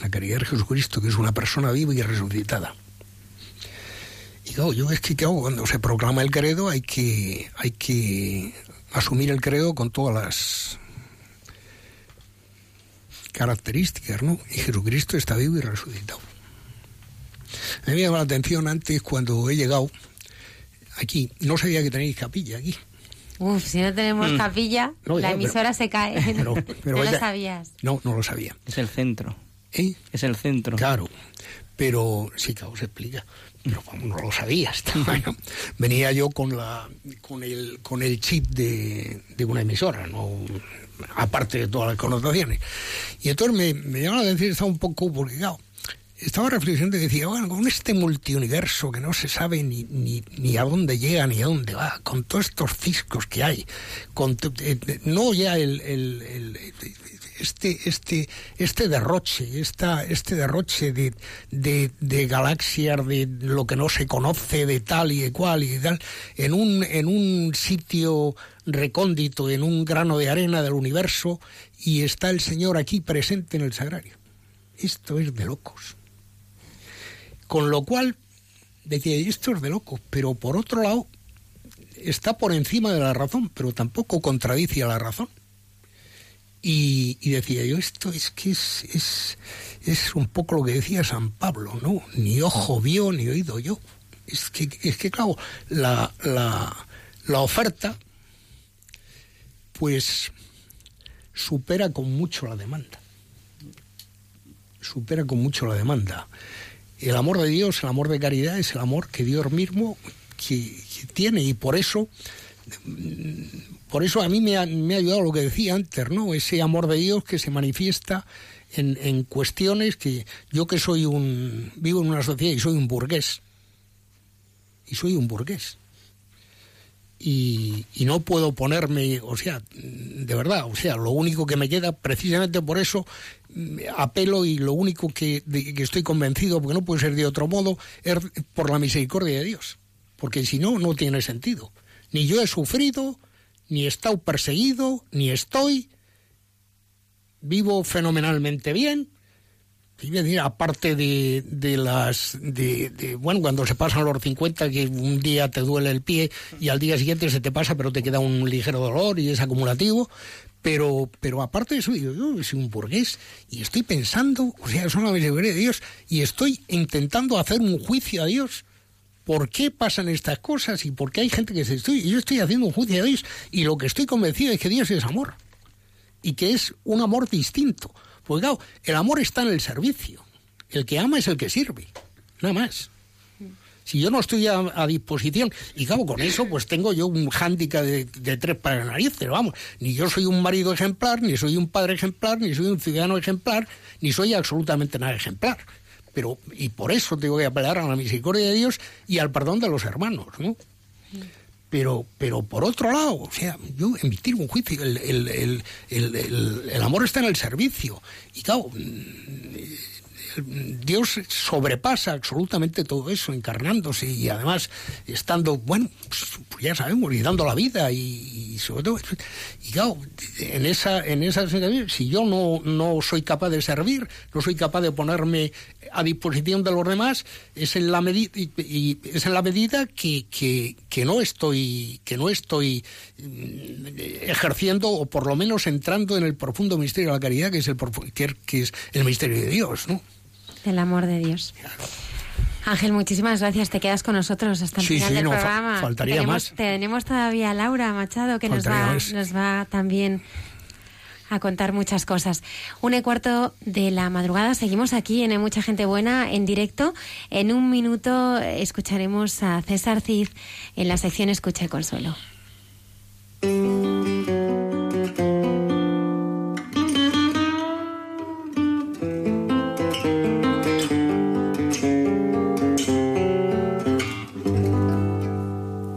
La caridad es Jesucristo, que es una persona viva y resucitada. Y claro, yo es que claro, cuando se proclama el credo hay que, hay que asumir el credo con todas las características, ¿no? Y Jesucristo está vivo y resucitado. A mí me llama la atención antes cuando he llegado aquí, no sabía que tenéis capilla aquí. Uf, si no tenemos capilla, No, la ya, emisora pero- se cae. (laughs) Pero- (laughs) pero no lo sabías. No, no lo sabía. Es el centro. ¿Eh? Es el centro. Claro, pero sí, claro, se explica. Pero vamos, no lo sabía. está bueno. Venía yo con la con el con el chip de, de una emisora, no aparte de todas las connotaciones. Y entonces me, me llama la atención, estaba un poco, porque claro, estaba reflexionando y decía, bueno, con este multiuniverso que no se sabe ni, ni, ni a dónde llega ni a dónde va, con todos estos ciscos que hay, con eh, no ya el, el- el- este, este, este derroche, esta, este derroche de, de, de galaxias, de lo que no se conoce, de tal y de cual y de tal, en un, en un sitio recóndito, en un grano de arena del universo, y está el Señor aquí presente en el sagrario. Esto es de locos. Con lo cual, decía, esto es de locos, pero por otro lado, está por encima de la razón, pero tampoco contradice a la razón. Y, y decía yo, esto es que es, es, es un poco lo que decía San Pablo, ¿no? Ni ojo vio, ni oído yo. Es que, es que claro, la, la, la oferta, pues, supera con mucho la demanda. Supera con mucho la demanda. El amor de Dios, el amor de caridad, es el amor que Dios mismo tiene y por eso por eso a mí me ha, me ha ayudado lo que decía antes, ¿no? Ese amor de Dios que se manifiesta en, en cuestiones que yo que soy un vivo en una sociedad y soy un burgués y soy un burgués y, no puedo ponerme, o sea, de verdad, o sea, lo único que me queda precisamente por eso mm, apelo y lo único que, que estoy convencido, porque no puede ser de otro modo, es por la misericordia de Dios, porque si no, no tiene sentido. Ni yo he sufrido, ni he estado perseguido, ni estoy, vivo fenomenalmente bien, decir, aparte de, de las de, bueno cuando se pasan los 50 que un día te duele el pie y al día siguiente se te pasa pero te queda un ligero dolor y es acumulativo. Pero pero aparte de eso digo, yo soy un burgués y estoy pensando o sea son la misericordia de Dios y estoy intentando hacer un juicio a Dios. ¿Por qué pasan estas cosas y por qué hay gente que se estoy yo estoy haciendo un juicio a Dios y lo que estoy convencido es que Dios es amor y que es un amor distinto. Porque claro, el amor está en el servicio. El que ama es el que sirve, nada más. Si yo no estoy a, disposición, y claro, con eso pues tengo yo un hándicap de, tres para las narices, vamos. Ni yo soy un marido ejemplar, ni soy un padre ejemplar, ni soy un ciudadano ejemplar, ni soy absolutamente nada ejemplar. Pero, y por eso tengo que apelar a la misericordia de Dios y al perdón de los hermanos, ¿no? Pero pero por otro lado, o sea, yo emitir un juicio, el, el, el, el, amor está en el servicio. Y claro, mm, Dios sobrepasa absolutamente todo eso, encarnándose y además estando, bueno, pues, pues ya sabemos, y dando la vida y, sobre todo, y claro, en esa, en esa si yo no, no soy capaz de servir, no soy capaz de ponerme a disposición de los demás, es en la medida y, es en la medida que, que, que no estoy, que no estoy mm, ejerciendo o por lo menos entrando en el profundo misterio de la caridad, que es el que, es el misterio de Dios, ¿no? Del amor de Dios. Ángel, muchísimas gracias. Te quedas con nosotros hasta el Sí, final sí, del no, fa- programa. faltaría tenemos, más. Tenemos todavía a Laura Machado que nos va, nos va también a contar muchas cosas. Una y cuarto de la madrugada. Seguimos aquí en Mucha Gente Buena en directo. En un minuto escucharemos a César Cid en la sección Escucha y Consuelo.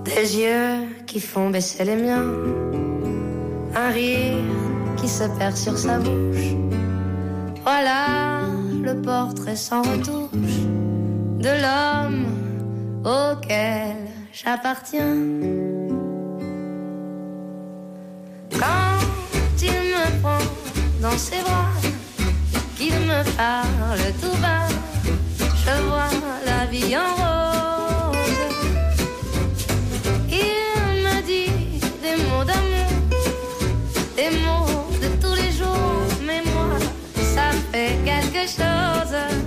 Des yeux qui font baisser les miens, un rire qui se perd sur sa bouche. Voilà le portrait sans retouche de l'homme auquel j'appartiens. Quand il me prend dans ses bras, qu'il me parle tout bas, je vois la vie en rose. stars are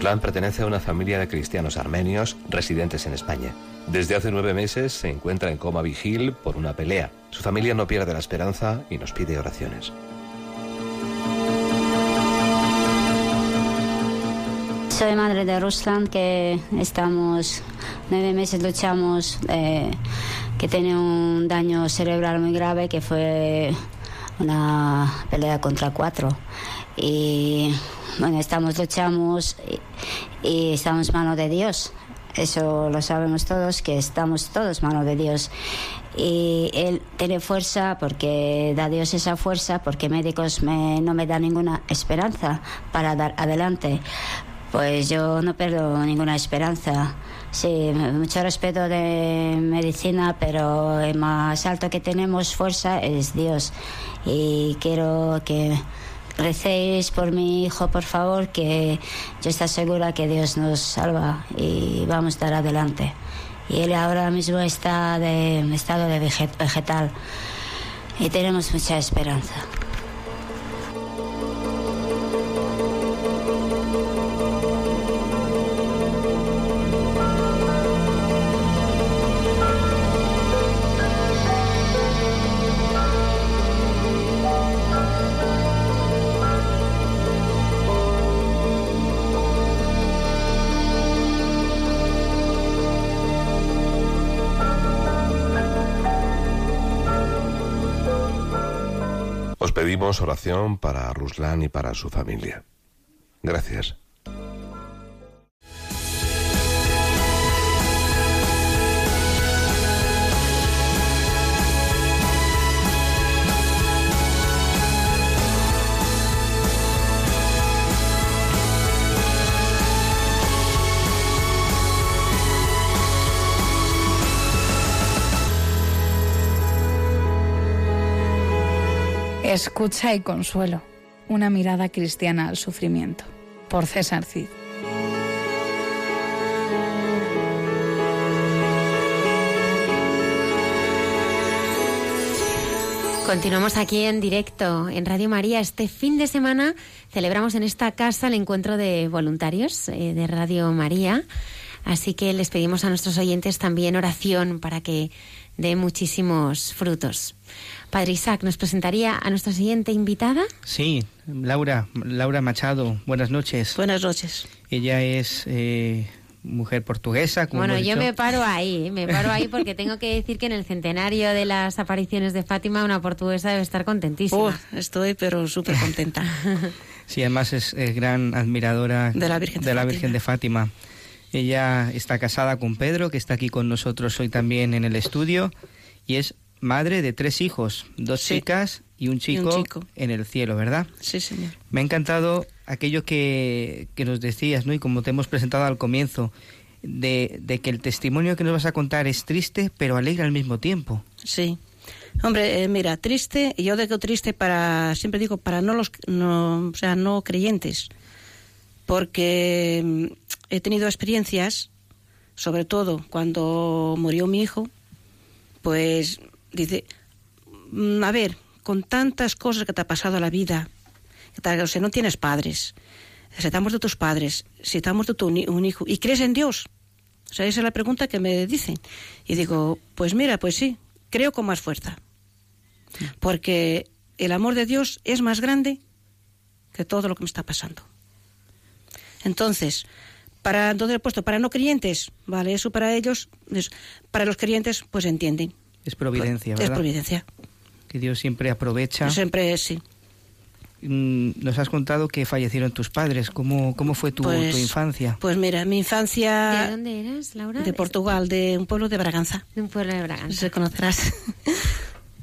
Ruslan pertenece a una familia de cristianos armenios residentes en España. Desde hace nueve meses se encuentra en coma vigil por una pelea. Su familia no pierde la esperanza y nos pide oraciones. Soy madre de Ruslan, que estamos nueve meses luchamos, eh, que tiene un daño cerebral muy grave, que fue una pelea contra cuatro. Y bueno, estamos, luchamos y, y estamos mano de Dios. Eso lo sabemos todos, que estamos todos mano de Dios. Y Él tiene fuerza porque da Dios esa fuerza, porque médicos me- no me dan ninguna esperanza para dar adelante. Pues yo no pierdo ninguna esperanza. Sí, mucho respeto de medicina, pero el más alto que tenemos fuerza es Dios. Y quiero que recéis por mi hijo, por favor, que yo estoy segura que Dios nos salva y vamos a dar adelante. Y él ahora mismo está de en estado de veget- vegetal y tenemos mucha esperanza. Pedimos oración para Ruslan y para su familia. Gracias. Escucha y consuelo. Una mirada cristiana al sufrimiento. Por César Cid. Continuamos aquí en directo en Radio María. Este fin de semana celebramos en esta casa el encuentro de voluntarios eh, de Radio María. Así que les pedimos a nuestros oyentes también oración para que dé muchísimos frutos. Padre Isaac, ¿nos presentaría a nuestra siguiente invitada? Sí, Laura, Laura Machado, buenas noches. Buenas noches. Ella es eh, mujer portuguesa, como bueno, yo me paro ahí, me paro ahí porque tengo que decir que en el centenario de las apariciones de Fátima una portuguesa debe estar contentísima. Oh, estoy pero súper contenta. (laughs) Sí, además es, es gran admiradora De la Virgen de la Fátima. Virgen de Fátima. Ella está casada con Pedro, que está aquí con nosotros hoy también en el estudio, y es madre de tres hijos, dos Sí. chicas y un chico, chico. en el cielo, ¿verdad? Sí, señor. Me ha encantado aquello que, que nos decías, ¿no? Y como te hemos presentado al comienzo, de, de que el testimonio que nos vas a contar es triste, pero alegre al mismo tiempo. Sí. Hombre, eh, mira, triste, y yo digo triste para, siempre digo, para no los, no, o sea, no creyentes, porque mm, he tenido experiencias, sobre todo cuando murió mi hijo, pues dice, mm, a ver, con tantas cosas que te ha pasado en la vida, que te- o no tienes padres, si estamos de tus padres, si estamos de tu ni- un hijo, y crees en Dios. O sea, esa es la pregunta que me dicen. Y digo, pues mira, pues sí, creo con más fuerza. Porque el amor de Dios es más grande que todo lo que me está pasando. Entonces, para donde he puesto para no creyentes, vale, eso para ellos, es- para los creyentes, pues entienden. Es providencia, Es ¿verdad? providencia. Que Dios siempre aprovecha. Siempre sí. Mm, Nos has contado que fallecieron tus padres. ¿Cómo, cómo fue tu, Pues- tu infancia? Pues mira, mi infancia ¿De dónde eras, Laura? de Portugal, de un pueblo de Braganza. De un pueblo de Braganza. Se conocerás. (laughs)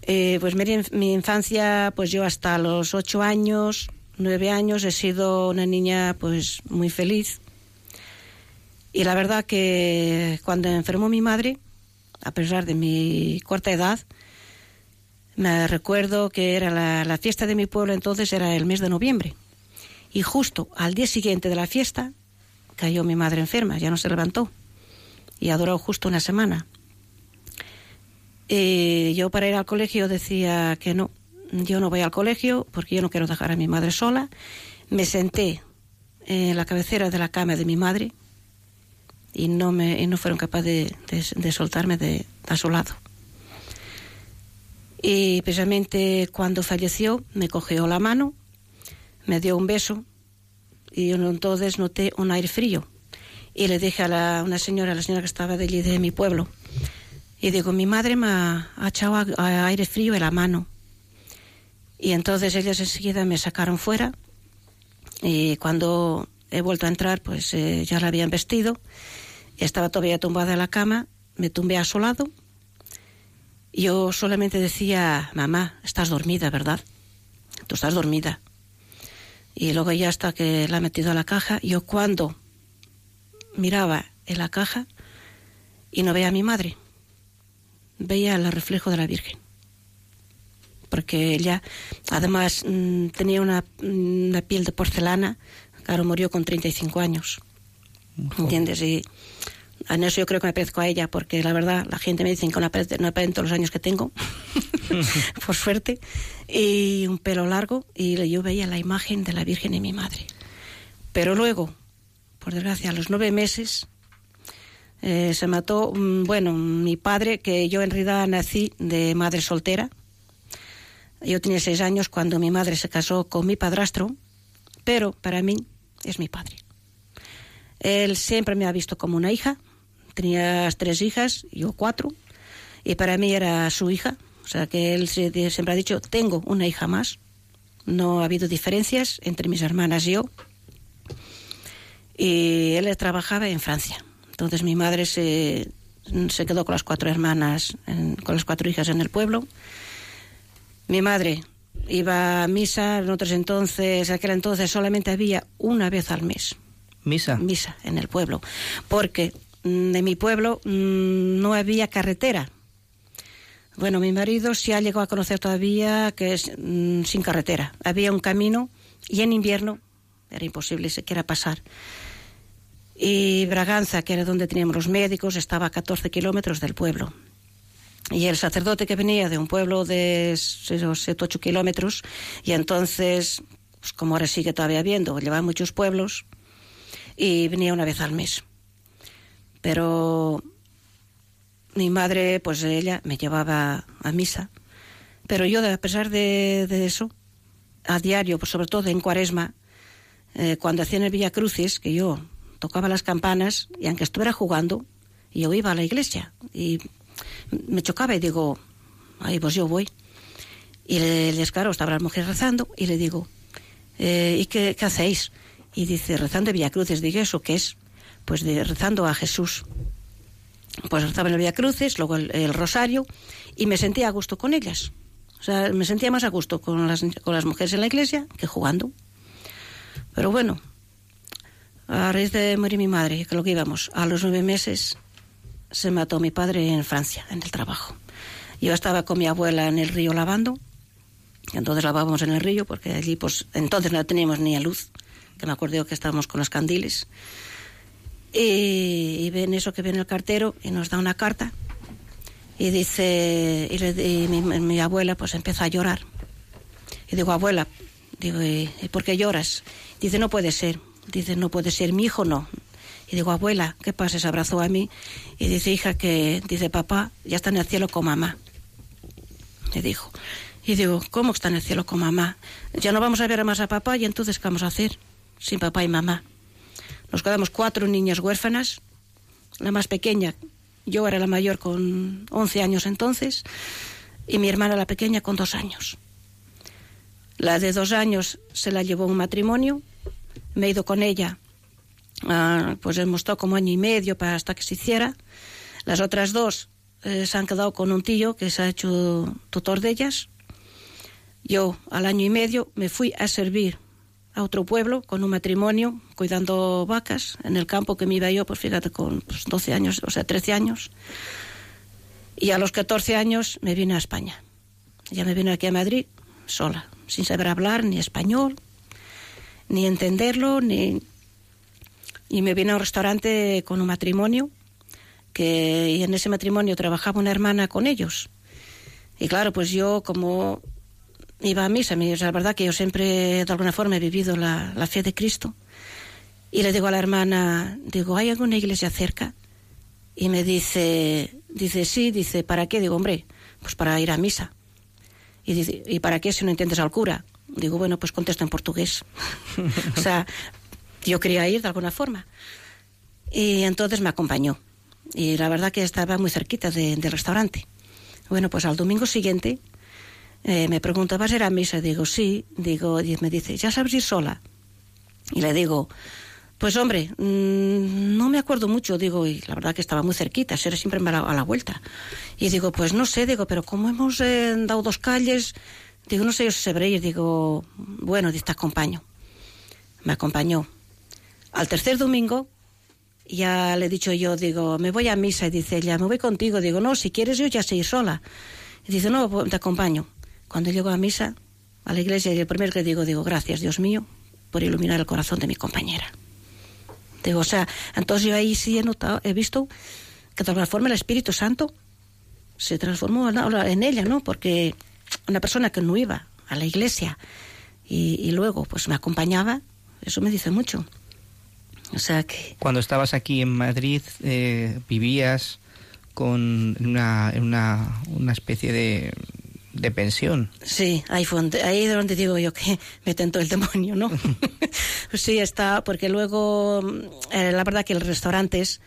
Eh, pues mira, mi infancia, pues yo hasta los ocho años, nueve años, he sido una niña pues muy feliz. Y la verdad que cuando enfermó mi madre, a pesar de mi corta edad, me recuerdo que era la, la fiesta de mi pueblo entonces, era el mes de noviembre. Y justo al día siguiente de la fiesta cayó mi madre enferma, ya no se levantó. Y ha durado justo una semana. Eh, yo para ir al colegio decía que no, yo no voy al colegio porque yo no quiero dejar a mi madre sola. Me senté en la cabecera de la cama de mi madre y no, me, y no fueron capaces de, de- soltarme de, a su lado. Y precisamente cuando falleció me cogió la mano, me dio un beso y entonces noté un aire frío. Y le dije a la, una señora, la señora que estaba de allí de mi pueblo, y digo, mi madre me ha, ha echado aire frío en la mano. Y entonces ellas enseguida me sacaron fuera Y cuando he vuelto a entrar, pues eh, ya la habían vestido. Estaba todavía tumbada en la cama, me tumbé a su lado. Yo solamente decía, mamá, estás dormida, ¿verdad? Tú estás dormida. Y luego ya hasta que la he metido a la caja, yo cuando miraba en la caja y no veía a mi madre, veía el reflejo de la Virgen. Porque ella, además, mm, tenía una, una piel de porcelana, claro, murió con 35 años. ¿Entiendes? Y en eso yo creo que me parezco a ella, porque la verdad, la gente me dice que no aparento, no aparento los años que tengo, (laughs) (laughs) por suerte, y un pelo largo, y yo veía la imagen de la Virgen y mi madre. Pero luego, por desgracia, a los nueve meses, eh, se mató, mm, bueno, mi padre, que yo en realidad nací de madre soltera. Yo tenía seis años cuando mi madre se casó con mi padrastro, pero para mí es mi padre. Él siempre me ha visto como una hija, tenía tres hijas, yo cuatro, y para mí era su hija. O sea que él siempre ha dicho, tengo una hija más. No ha habido diferencias entre mis hermanas y yo. Y él trabajaba en Francia. Entonces mi madre se, se quedó con las cuatro hermanas, con las cuatro hijas en el pueblo. Mi madre iba a misa, nosotros entonces, aquel entonces solamente había una vez al mes Misa. misa en el pueblo, porque mm, de mi pueblo mm, no había carretera. Bueno, mi marido sí ha llegado a conocer todavía que es mm, sin carretera. Había un camino y en invierno era imposible siquiera pasar. Y Braganza, que era donde teníamos los médicos, estaba a 14 kilómetros del pueblo. Y el sacerdote que venía de un pueblo de 7 o 8 kilómetros, y entonces, pues como ahora sigue todavía habiendo, lleva muchos pueblos, y venía una vez al mes. Pero mi madre, pues ella me llevaba a misa. Pero yo, a pesar de, de eso, a diario, pues sobre todo en cuaresma, eh, cuando hacían el Villa Crucis, que yo tocaba las campanas y aunque estuviera jugando, yo iba a la iglesia y me chocaba y digo, ahí pues yo voy. Y le, les, claro, estaba la mujer rezando y le digo, eh, ¿y qué, hacéis? Y dice, rezando el Villa Crucis. Digo, ¿eso qué es? Pues rezando a Jesús. Pues rezaba en el Villa Crucis, luego el, el Rosario, y me sentía a gusto con ellas. O sea, me sentía más a gusto con las, con las mujeres en la iglesia que jugando. Pero bueno, a raíz de morir mi madre, que lo que íbamos, a los nueve meses se mató mi padre en Francia, en el trabajo. Yo estaba con mi abuela en el río lavando, entonces lavábamos en el río porque allí pues entonces no teníamos ni a luz, que me acuerdo que estábamos con los candiles. Y, y ven eso que viene el cartero y nos da una carta y dice, y, le- y mi, abuela pues empieza a llorar. Y digo, abuela, digo, ¿y, y por qué lloras? Dice, no puede ser. Dice, no puede ser, mi hijo no. Y digo, abuela, ¿qué pasa? Se abrazó a mí y dice, hija, que dice, papá, ya está en el cielo con mamá. Le dijo. Y digo, ¿cómo está en el cielo con mamá? Ya no vamos a ver más a papá y entonces, ¿qué vamos a hacer? Sin papá y mamá. Nos quedamos cuatro niñas huérfanas. La más pequeña, yo era la mayor con 11 años entonces, y mi hermana la pequeña con dos años. La de dos años se la llevó un matrimonio, me he ido con ella, ah, pues hemos estado como año y medio para hasta que se hiciera. Las otras dos eh, se han quedado con un tío que se ha hecho tutor de ellas. Yo al año y medio me fui a servir a otro pueblo con un matrimonio, cuidando vacas en el campo que me iba yo, pues fíjate, con pues, 12 años, o sea, 13 años. Y a los 14 años me vine a España. Ya me vine aquí a Madrid sola, sin saber hablar ni español, ni entenderlo, ni... Y me vine a un restaurante con un matrimonio, que y en ese matrimonio trabajaba una hermana con ellos. Y claro, pues yo como iba a misa, mi- o la verdad que yo siempre de alguna forma he vivido la, la fe de Cristo. Y le digo a la hermana, digo, ¿hay alguna iglesia cerca? Y me dice, dice, sí, dice, ¿para qué? Digo, hombre, pues para ir a misa. Y dice, ¿y para qué si no entiendes al cura? Digo, bueno, pues contesto en portugués. (laughs) o sea, yo quería ir de alguna forma. Y entonces me acompañó. Y la verdad que estaba muy cerquita de- del restaurante. Bueno, pues al domingo siguiente eh, me pregunta, ¿vas a ir a misa? Digo, sí. Digo, y me dice, ¿ya sabes ir sola? Y le digo, pues hombre, mm, no me acuerdo mucho, digo, y la verdad que estaba muy cerquita, era siempre a la, a la vuelta. Y digo, pues no sé, digo, pero como hemos eh, dado dos calles, digo, no sé yo si sabréis, digo, bueno, te acompaño. Me acompañó. Al tercer domingo, ya le he dicho yo, digo, me voy a misa, y dice ella, me voy contigo, digo, no, si quieres yo ya sé ir sola. Y dice, no, pues, te acompaño. Cuando llego a misa, a la iglesia, y el primero que digo, digo, gracias, Dios mío, por iluminar el corazón de mi compañera. Digo, o sea, entonces yo ahí sí he notado, he visto que de alguna forma el Espíritu Santo se transformó en- ella, ¿no? Porque una persona que no iba a la iglesia y luego pues me acompañaba, eso me dice mucho. O sea que Cuando estabas aquí en Madrid, eh, vivías con una, una, una especie de, de pensión. Sí, ahí fue donde, ahí es donde digo yo que me tentó el demonio, ¿no? (laughs) (laughs) sí, está, porque luego, eh, la verdad que los restaurantes,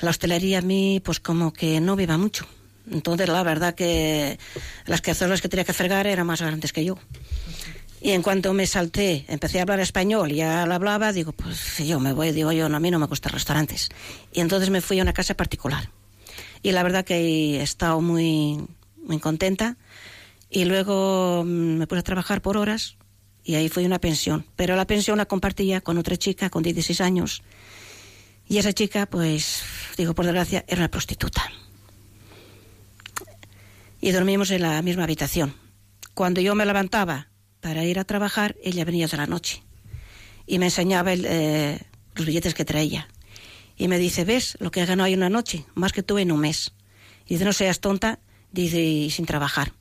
la hostelería a mí, pues como que no viva mucho. Entonces, la verdad que las cazuelas que tenía que fregar eran más grandes que yo. Y en cuanto me salté, empecé a hablar español ya lo hablaba, digo, pues yo me voy, digo yo, no, a mí no me gustan restaurantes. Y entonces me fui a una casa particular. Y la verdad que he estado muy, muy contenta. Y luego mm, me puse a trabajar por horas y ahí fui a una pensión. Pero la pensión la compartía con otra chica con 16 años. Y esa chica, pues, digo, por desgracia, era una prostituta. Y dormimos en la misma habitación. Cuando yo me levantaba para ir a trabajar, ella venía de la noche y me enseñaba eh, los billetes que traía. Y me dice, ¿ves lo que he ganado hoy una noche? Más que tú en un mes. Y dice, no seas tonta, dice, y sin trabajar.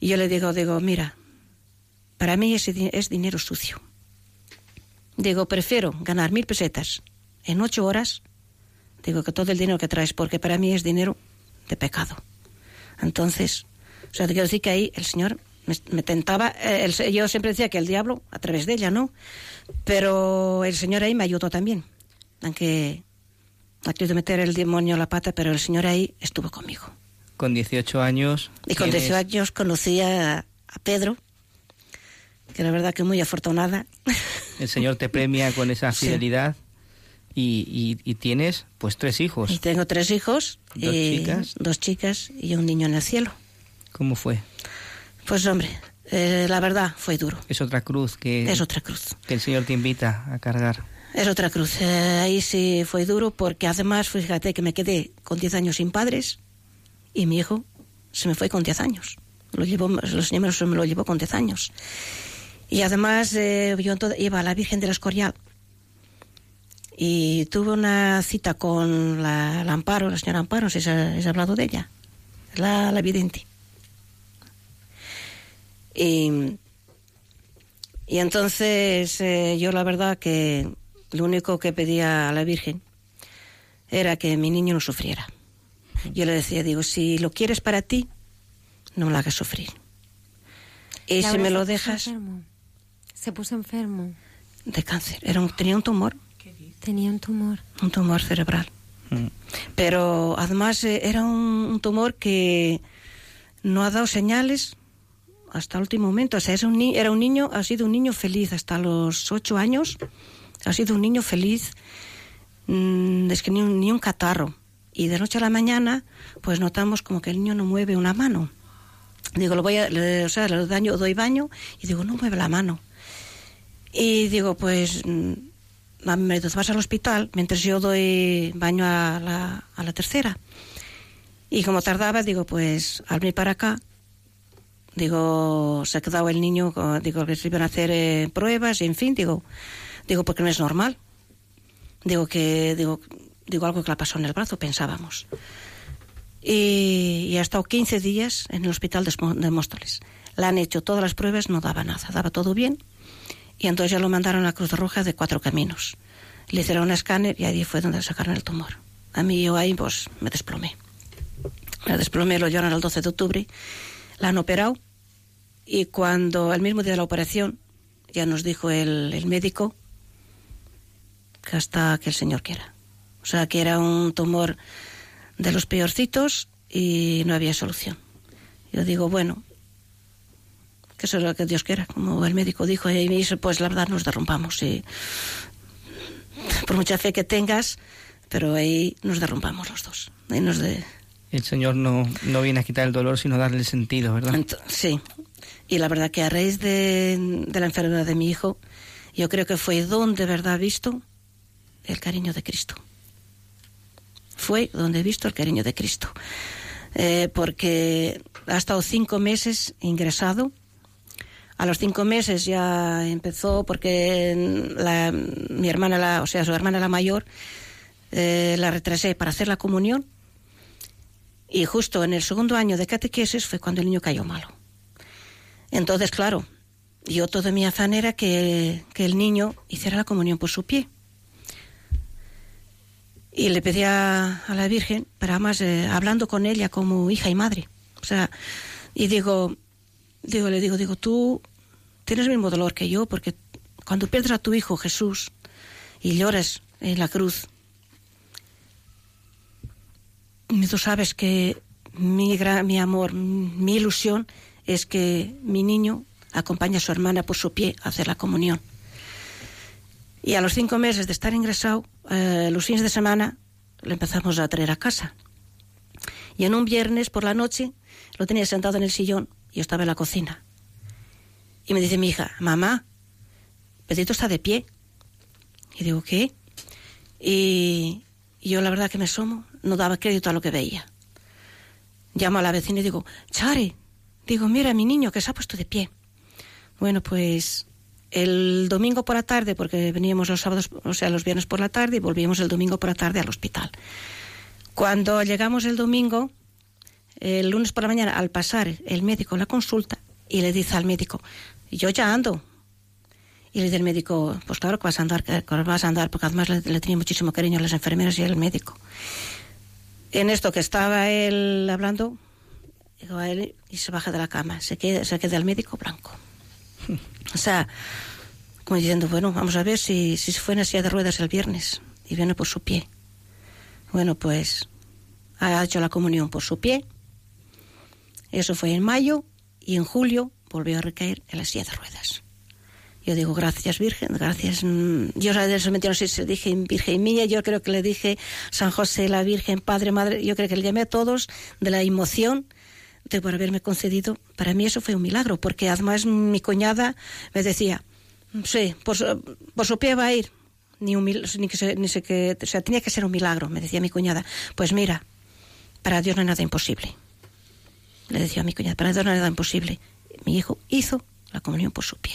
Y yo le digo, digo, mira, para mí ese es dinero sucio. Digo, prefiero ganar mil pesetas en ocho horas, digo, que todo el dinero que traes, porque para mí es dinero de pecado. Entonces, o sea, te quiero decir que ahí el Señor me, me tentaba, eh, el- yo siempre decía que el diablo a través de ella, ¿no? Pero el Señor ahí me ayudó también, aunque ha querido meter el demonio la pata, pero el Señor ahí estuvo conmigo. Con 18 años. Y con tienes- 18 años conocí a, a Pedro, que la verdad que muy afortunada. (laughs) El Señor te premia con esa Sí. fidelidad y, y- y tienes pues tres hijos. Y tengo tres hijos, Dos y chicas. dos chicas y un niño en el cielo. ¿Cómo fue? Pues hombre, eh, la verdad fue duro. Es otra cruz que, Es otra cruz. que el Señor te invita a cargar. Es otra cruz. Eh, ahí sí fue duro porque además, fíjate que me quedé con 10 años sin padres y mi hijo se me fue con 10 años. Lo llevó, los señores me lo llevó con 10 años. Y además eh, yo iba a la Virgen del Escorial y tuve una cita con la, la Amparo, la señora Amparo, si se ha, se ha hablado de ella, la, la vidente. Y, y entonces eh, yo la verdad que lo único que pedía a la Virgen era que mi niño no sufriera. Yo le decía, digo, si lo quieres para ti, no me lo hagas sufrir. Y si me se lo puso dejas enfermo. Se puso enfermo. de cáncer, era un- tenía un tumor, Tenía un tumor. un tumor cerebral. Pero además eh, era un, un tumor que no ha dado señales hasta el último momento. O sea, es un ni- era un niño, ha sido un niño feliz hasta los ocho años. Ha sido un niño feliz, mm, es que ni un, ni un catarro. Y de noche a la mañana, pues notamos como que el niño no mueve una mano. Digo, lo voy a, le- o sea, le doy baño y digo, no mueve la mano. Y digo, pues, mm, me vas al hospital mientras yo doy baño a la, a la tercera. Y como tardaba, digo, pues al venir para acá, digo, se ha quedado el niño, digo, que se iban a hacer eh, pruebas, y en fin, digo, digo, porque no es normal. Digo que, digo, digo algo que le pasó en el brazo, pensábamos. Y, y ha estado 15 días en el hospital de, de Móstoles. Le han hecho todas las pruebas, no daba nada, daba todo bien. Y entonces ya lo mandaron a la Cruz Roja de Cuatro Caminos. Le hicieron un escáner y ahí fue donde sacaron el tumor. A mí yo ahí pues me desplomé. Me desplomé, lo llevaron el 12 de octubre. La han operado y cuando el mismo día de la operación ya nos dijo el, el médico que hasta que el Señor quiera. O sea, que era un tumor de los peorcitos y no había solución. Yo digo, bueno, que eso es lo que Dios quiera, como el médico dijo, y me dice, pues la verdad nos derrumbamos. Y por mucha fe que tengas, pero ahí nos derrumbamos los dos. Ahí nos de... El Señor no, no viene a quitar el dolor, sino darle sentido, ¿verdad? Sí. Y la verdad que a raíz de, la enfermedad de mi hijo, yo creo que fue donde de verdad visto el cariño de Cristo. Fue donde he visto el cariño de Cristo. Eh, porque ha estado cinco meses ingresado. A los cinco meses ya empezó porque mi hermana, la, o sea, su hermana la mayor, eh, la retrasé para hacer la comunión. Y justo en el segundo año de catequesis fue cuando el niño cayó malo. Entonces, claro, yo todo mi afán era que, que el niño hiciera la comunión por su pie. Y le pedí a, la Virgen, pero además eh, hablando con ella como hija y madre. O sea, y digo, digo, le digo, digo, tú tienes el mismo dolor que yo, porque cuando pierdes a tu hijo Jesús y lloras en la cruz, tú sabes que mi, mi amor, mi ilusión es que mi niño acompañe a su hermana por su pie a hacer la comunión. Y a los cinco meses de estar ingresado, eh, los fines de semana lo empezamos a traer a casa. Y en un viernes por la noche lo tenía sentado en el sillón y estaba en la cocina. Y me dice mi hija, mamá, Pedrito está de pie. Y digo, ¿qué? Y, y yo la verdad que me asomo, no daba crédito a lo que veía. Llamo a la vecina y digo, Chare, digo, mira mi niño que se ha puesto de pie. Bueno, pues el domingo por la tarde, porque veníamos los sábados, o sea, los viernes por la tarde y volvíamos el domingo por la tarde al hospital. Cuando llegamos el domingo, el lunes por la mañana, al pasar el médico la consulta y le dice al médico, yo ya ando. Y le dice el médico, pues claro que vas a andar, que vas a andar, porque además le, le tenía muchísimo cariño a las enfermeras y al médico. En esto que estaba él hablando, digo a él y se baja de la cama, se queda, se queda el médico blanco. (laughs) O sea, como diciendo, bueno, vamos a ver si, si se fue en la silla de ruedas el viernes y viene por su pie. Bueno, pues ha hecho la comunión por su pie. Eso fue en mayo y en julio volvió a recaer en la silla de ruedas. Yo digo, gracias Virgen, gracias. mm, Yo eso no sé si le dije Virgen mía, yo creo que le dije San José, la Virgen, Padre, Madre, yo creo que le llamé a todos de la emoción de por haberme concedido. Para mí eso fue un milagro, porque además mi cuñada me decía, sí, por su, por su pie va a ir, ni, un, mil- ni que se, ni se que, o sea, tenía que ser un milagro, me decía mi cuñada. Pues mira, para Dios no hay nada imposible. Le decía a mi cuñada, para Dios no hay nada imposible. Mi hijo hizo la comunión por su pie.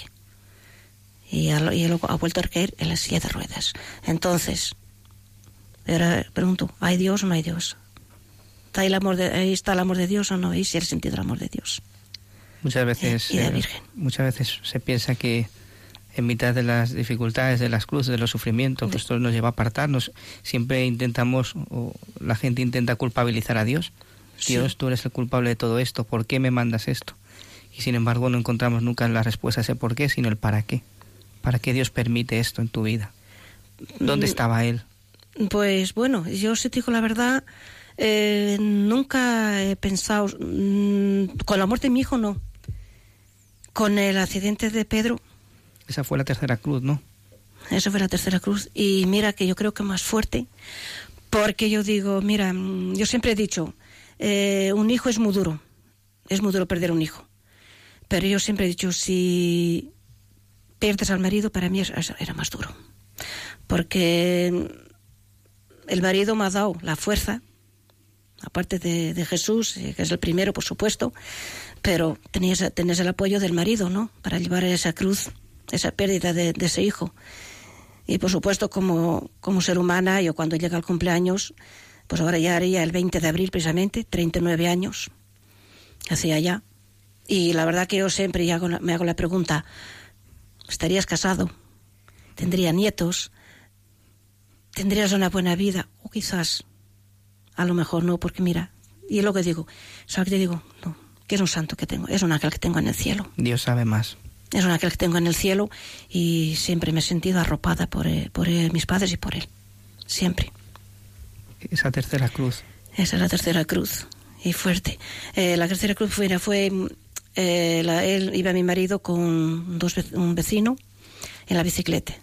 Y, y luego ha vuelto a caer en la silla de ruedas. Entonces, ahora pregunto, ¿hay Dios o no hay Dios? ¿Está el amor de, ahí está el amor de Dios o no? ¿Y si el sentido del amor de Dios? Muchas veces, y de eh, Virgen. muchas veces se piensa que en mitad de las dificultades, de las cruces, de los sufrimientos, esto nos lleva a apartarnos. Siempre intentamos, o la gente intenta culpabilizar a Dios. Sí. Dios, tú eres el culpable de todo esto, ¿por qué me mandas esto? Y sin embargo no encontramos nunca la respuesta a ese por qué, sino el para qué. ¿Para qué Dios permite esto en tu vida? ¿Dónde Mm, estaba Él? Pues bueno, yo si te digo la verdad, eh, nunca he pensado, mm, con la muerte de mi hijo no. Con el accidente de Pedro, Esa fue la tercera cruz, ¿no? Eso fue la tercera cruz. Y mira que yo creo que más fuerte, porque yo digo, mira, mm, yo siempre he dicho, eh, un hijo es muy duro, es muy duro perder un hijo. Pero yo siempre he dicho, si pierdes al marido, para mí era más duro. Porque el marido me ha dado la fuerza, aparte de, Jesús, eh, que es el primero, por supuesto, pero tenías, tenías el apoyo del marido, ¿no? Para llevar esa cruz, esa pérdida de, ese hijo. Y por supuesto, como, como ser humana, yo cuando llega el cumpleaños, pues ahora ya haría el 20 de abril precisamente, 39 años, hacía ya. Y la verdad que yo siempre me hago la pregunta, ¿estarías casado? ¿Tendría nietos? ¿Tendrías una buena vida? O quizás, a lo mejor no, porque mira, y es lo que digo, ¿sabes qué te digo? No, que es un santo que tengo, es un ángel que tengo en el cielo. Dios sabe más. Es un ángel que tengo en el cielo y siempre me he sentido arropada por, eh, por eh, mis padres y por él. Siempre. Esa tercera cruz. Esa es la tercera cruz. Y fuerte. Eh, la tercera cruz fue, fue mm, eh, la- él iba mi marido con dos, un vecino en la bicicleta.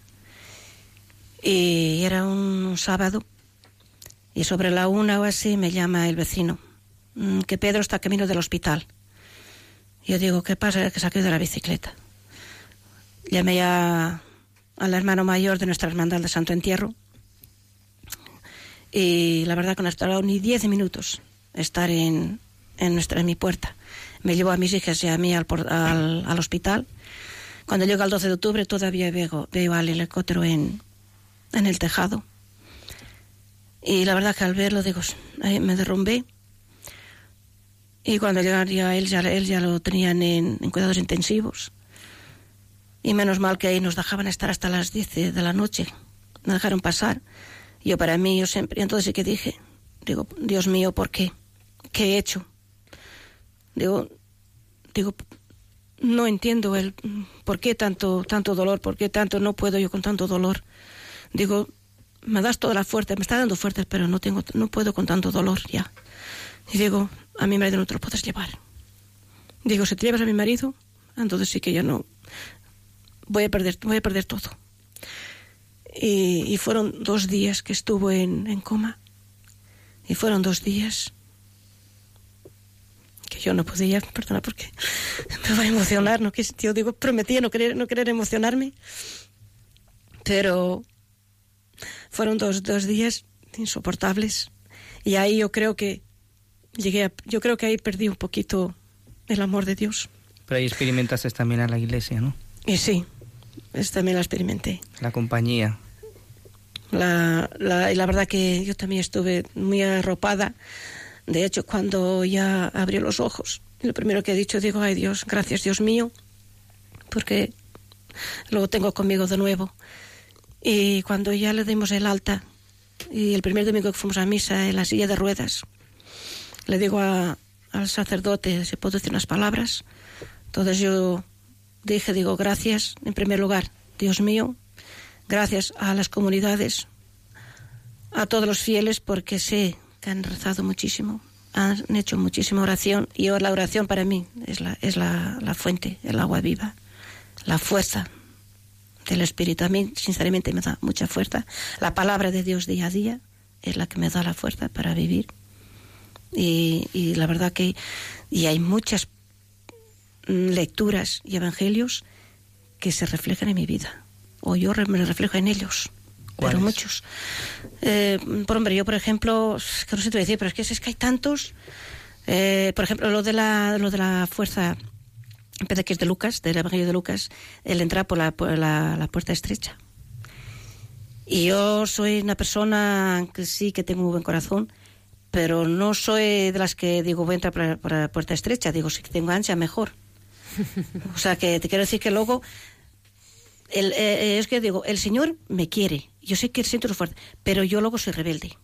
Y era un sábado y sobre la una o así me llama el vecino, mm, que Pedro está camino del hospital. Yo digo, ¿qué pasa? Que se ha de la bicicleta. Llamé a, al hermano mayor de nuestra hermandad de Santo Entierro y la verdad que no ha tardado ni 10 minutos estar en, en, nuestra, en mi puerta. Me llevó a mis hijas y a mí al, al hospital. Cuando llega el 12 de octubre todavía veo, veo al helicóptero en, en el tejado. Y la verdad que al verlo digo, me derrumbé. Y cuando llegaría él ya, él ya lo tenían en, cuidados intensivos. Y menos mal que ahí nos dejaban estar hasta las 10 de la noche. Me dejaron pasar. Yo para mí, yo siempre, entonces sí que dije, digo, Dios mío, ¿por qué? ¿Qué he hecho? Digo, digo, no entiendo el por qué tanto, tanto dolor, por qué tanto no puedo yo con tanto dolor. Digo, me das toda la fuerza, me está dando fuerza, pero no tengo, no puedo con tanto dolor ya. Y digo, a mi marido no te lo puedes llevar. Digo, si te llevas a mi marido, entonces sí que yo no voy a perder, voy a perder todo. Y, fueron dos días que estuvo en, coma. Y fueron dos días que yo no podía, perdona, porque (laughs) me va a emocionar, no quis- yo digo, prometía no querer, no querer emocionarme, pero fueron dos, dos días insoportables y ahí yo creo que llegué a- yo creo que ahí perdí un poquito el amor de Dios. Pero ahí experimentaste también a la iglesia, ¿no? Y sí, es, también la experimenté. La compañía. La, la, y la verdad que yo también estuve muy arropada. De hecho, cuando ya abrió los ojos, lo primero que he dicho, digo, ay Dios, gracias Dios mío, porque lo tengo conmigo de nuevo. Y cuando ya le dimos el alta, y el primer domingo que fuimos a misa en la silla de ruedas, le digo a- al sacerdote si puedo decir unas palabras. Entonces yo dije, digo, gracias, en primer lugar, Dios mío, gracias a las comunidades, a todos los fieles, porque sé que han rezado muchísimo, han hecho muchísima oración, y la oración para mí es la, es la, la fuente, el agua viva, la fuerza del Espíritu. A mí, sinceramente, me da mucha fuerza. La palabra de Dios día a día es la que me da la fuerza para vivir. Y, y la verdad que y hay muchas mm, lecturas y evangelios que se reflejan en mi vida o yo me reflejo en ellos pero muchos Eh, por hombre yo por ejemplo que no sé te voy a decir pero es que es que hay tantos Eh, por ejemplo lo de la lo de la fuerza parece que es de Lucas del evangelio de Lucas el entrar por la, por la, la puerta estrecha y yo soy una persona que sí que tengo un buen corazón, pero no soy de las que digo voy a entrar por la, por la puerta estrecha. Digo, si tengo ancha, mejor. (laughs) O sea, que te quiero decir que luego, el, eh, es que digo, el Señor me quiere. Yo sé que siento su fuerza, pero yo luego soy rebelde.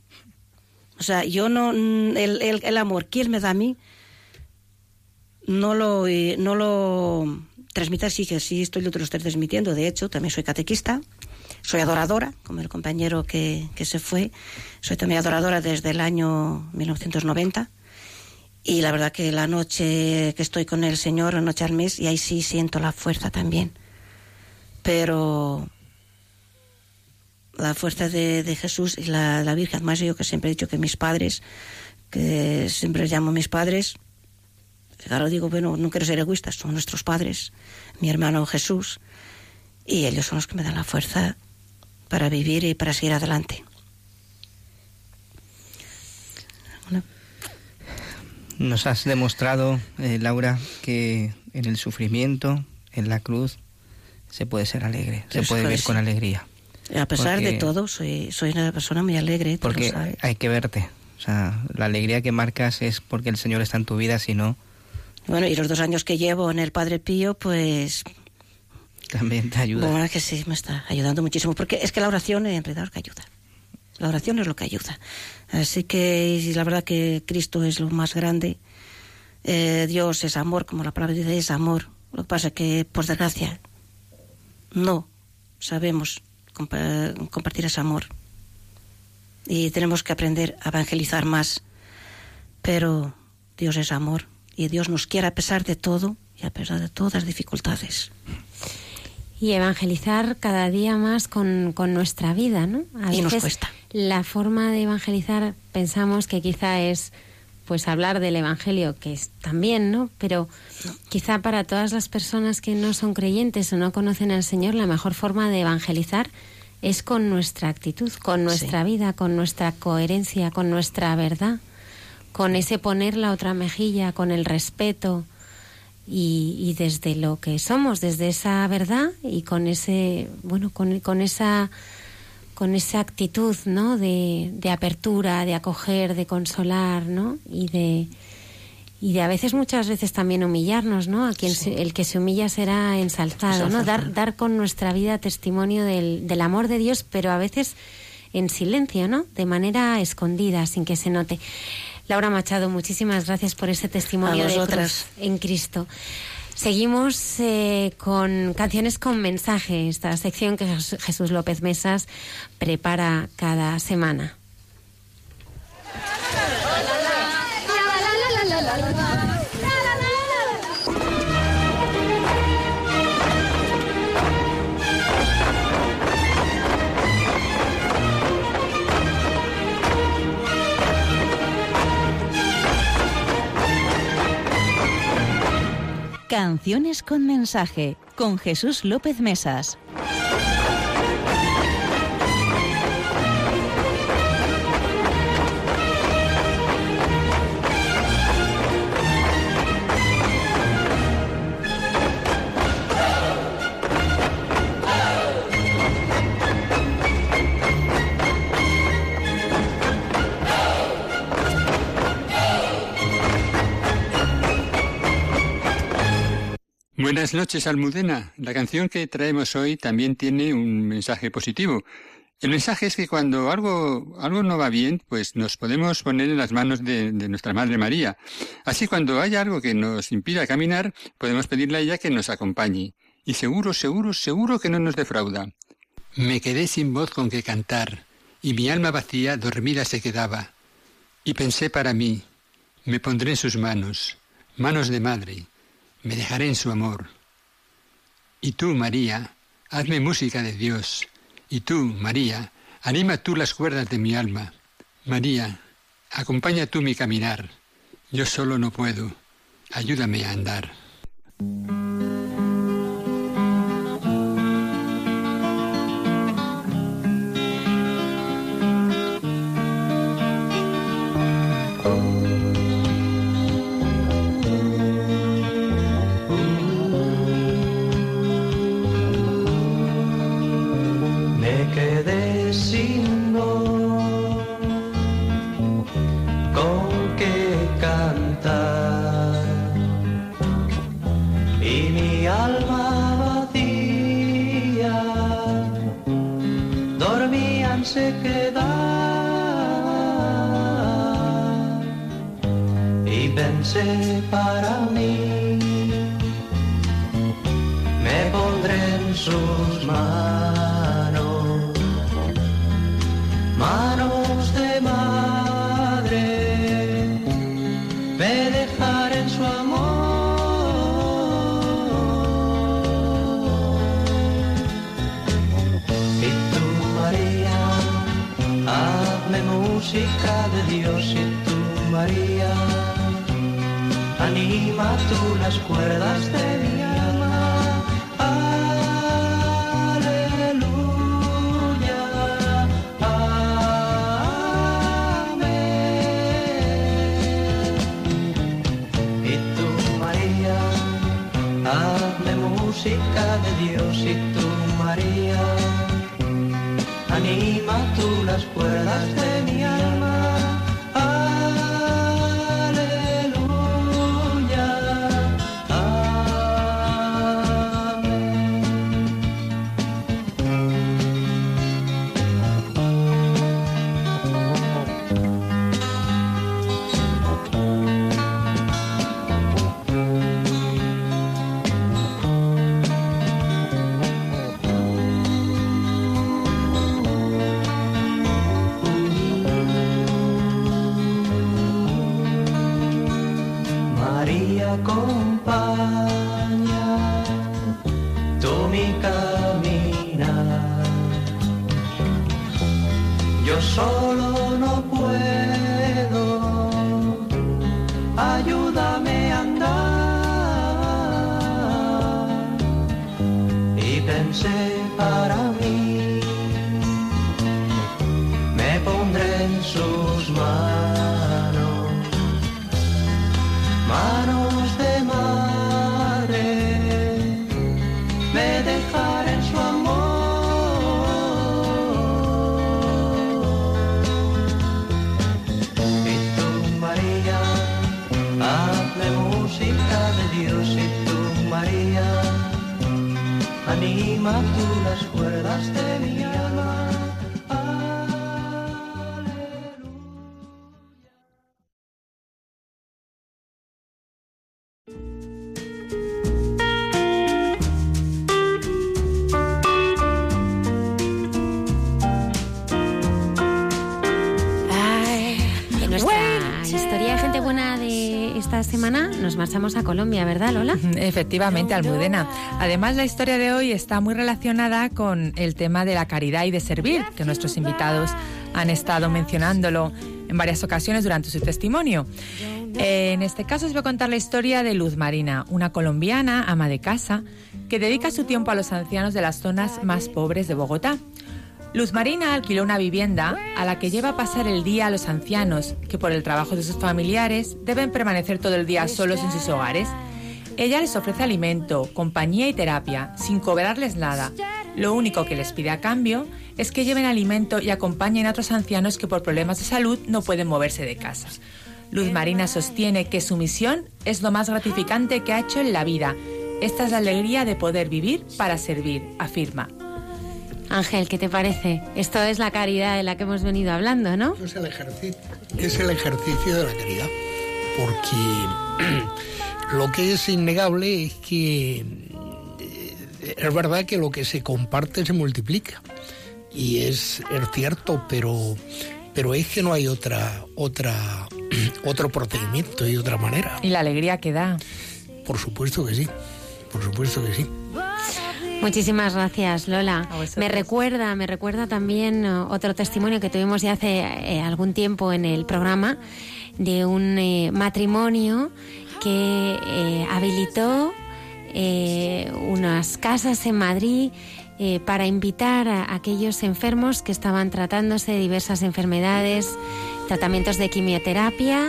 O sea, yo no, mm, el, el, el amor que Él me da a mí, no lo, eh, no lo transmite así, que sí estoy lo lo estoy transmitiendo. De hecho, también soy catequista, soy adoradora, como el compañero que, que se fue. Soy también adoradora desde el año 1990. Y la verdad que la noche que estoy con el Señor, la noche al mes, y ahí sí siento la fuerza también. Pero la fuerza de, de Jesús y la, la Virgen, más yo que siempre he dicho que mis padres, que siempre llamo mis padres, Claro, digo, bueno, no quiero ser egoísta, son nuestros padres, mi hermano Jesús, y ellos son los que me dan la fuerza para vivir y para seguir adelante. Nos has demostrado, eh, Laura, que en el sufrimiento, en la cruz, se puede ser alegre, se puede vivir con alegría. A pesar de todo, soy, soy una persona muy alegre. Porque hay que verte. O sea, la alegría que marcas es porque el Señor está en tu vida, si no, Bueno, y los dos años que llevo en el Padre Pío, pues también te ayuda. Bueno, que sí, me está ayudando muchísimo, porque es que la oración en realidad es lo que ayuda. La oración es lo que ayuda. Así que y la verdad que Cristo es lo más grande. Eh, Dios es amor, como la palabra dice, es amor. Lo que pasa es que, por desgracia, no sabemos compa- compartir ese amor. Y tenemos que aprender a evangelizar más. Pero Dios es amor y Dios nos quiere a pesar de todo, y a pesar de todas las dificultades. Y evangelizar cada día más con, con nuestra vida, ¿no? A Y nos cuesta. La forma de evangelizar pensamos que quizá es pues hablar del evangelio, que es también, ¿no? Pero quizá para todas las personas que no son creyentes o no conocen al Señor, la mejor forma de evangelizar es con nuestra actitud, con nuestra vida, con nuestra coherencia, con nuestra verdad, con ese poner la otra mejilla, con el respeto, y, y desde lo que somos, desde esa verdad y con ese, bueno, con, con esa con esa actitud, ¿no? De, de apertura, de acoger, de consolar, ¿no? Y de y de a veces muchas veces también humillarnos, ¿no? A quien se- el que se humilla será ensalzado, ¿no? Dar dar con nuestra vida testimonio del, del amor de Dios, pero a veces en silencio, ¿no? De manera escondida, sin que se note. Laura Machado, muchísimas gracias por ese testimonio de cruz en Cristo. Seguimos eh, con canciones con mensaje, esta sección que Jes- Jesús López Mesas prepara cada semana. Canciones con mensaje con Jesús López Mesas. Buenas noches, Almudena. La canción que traemos hoy también tiene un mensaje positivo. El mensaje es que cuando algo, algo no va bien, pues nos podemos poner en las manos de, de nuestra Madre María. Así cuando haya algo que nos impida caminar, podemos pedirle a ella que nos acompañe. Y seguro, seguro, seguro que no nos defrauda. Me quedé sin voz con que cantar, y mi alma vacía dormida se quedaba. Y pensé para mí, me pondré en sus manos, manos de madre, me dejaré en su amor. Y tú, María, hazme música de Dios. Y tú, María, anima tú las cuerdas de mi alma. María, acompaña tú mi caminar. Yo solo no puedo. Ayúdame a andar. Voz con que cantar. Y mi alma vacía dormía en sequedad. Y pensé para mí me pondré en sus manos, manos de madre, me dejaré en su amor. Y tú, María, hazme música de Dios y tú, María, anima tú las cuerdas de mi de Dios y tú, María, anima tú las cuerdas de marchamos a Colombia, ¿verdad, Lola? (laughs) Efectivamente, Almudena. Además, la historia de hoy está muy relacionada con el tema de la caridad y de servir, que nuestros invitados han estado mencionándolo en varias ocasiones durante su testimonio. En este caso os voy a contar la historia de Luz Marina, una colombiana, ama de casa, que dedica su tiempo a los ancianos de las zonas más pobres de Bogotá. Luz Marina alquiló una vivienda a la que lleva a pasar el día a los ancianos, que por el trabajo de sus familiares deben permanecer todo el día solos en sus hogares. Ella les ofrece alimento, compañía y terapia, sin cobrarles nada. Lo único que les pide a cambio es que lleven alimento y acompañen a otros ancianos que por problemas de salud no pueden moverse de casa. Luz Marina sostiene que su misión es lo más gratificante que ha hecho en la vida. Esta es la alegría de poder vivir para servir, afirma. Ángel, ¿qué te parece? Esto es la caridad de la que hemos venido hablando, ¿no? Es el ejercicio, es el ejercicio de la caridad, porque (clears throat) lo que es innegable es que eh, es verdad que lo que se comparte se multiplica y es, es cierto, pero pero es que no hay otra otra (clears throat) otro procedimiento y otra manera. Y la alegría que da. Por supuesto que sí, por supuesto que sí. Muchísimas gracias, Lola. Me recuerda, me recuerda también uh, otro testimonio que tuvimos ya hace eh, algún tiempo en el programa de un eh, matrimonio que eh, habilitó eh, unas casas en Madrid eh, para invitar a aquellos enfermos que estaban tratándose de diversas enfermedades, tratamientos de quimioterapia,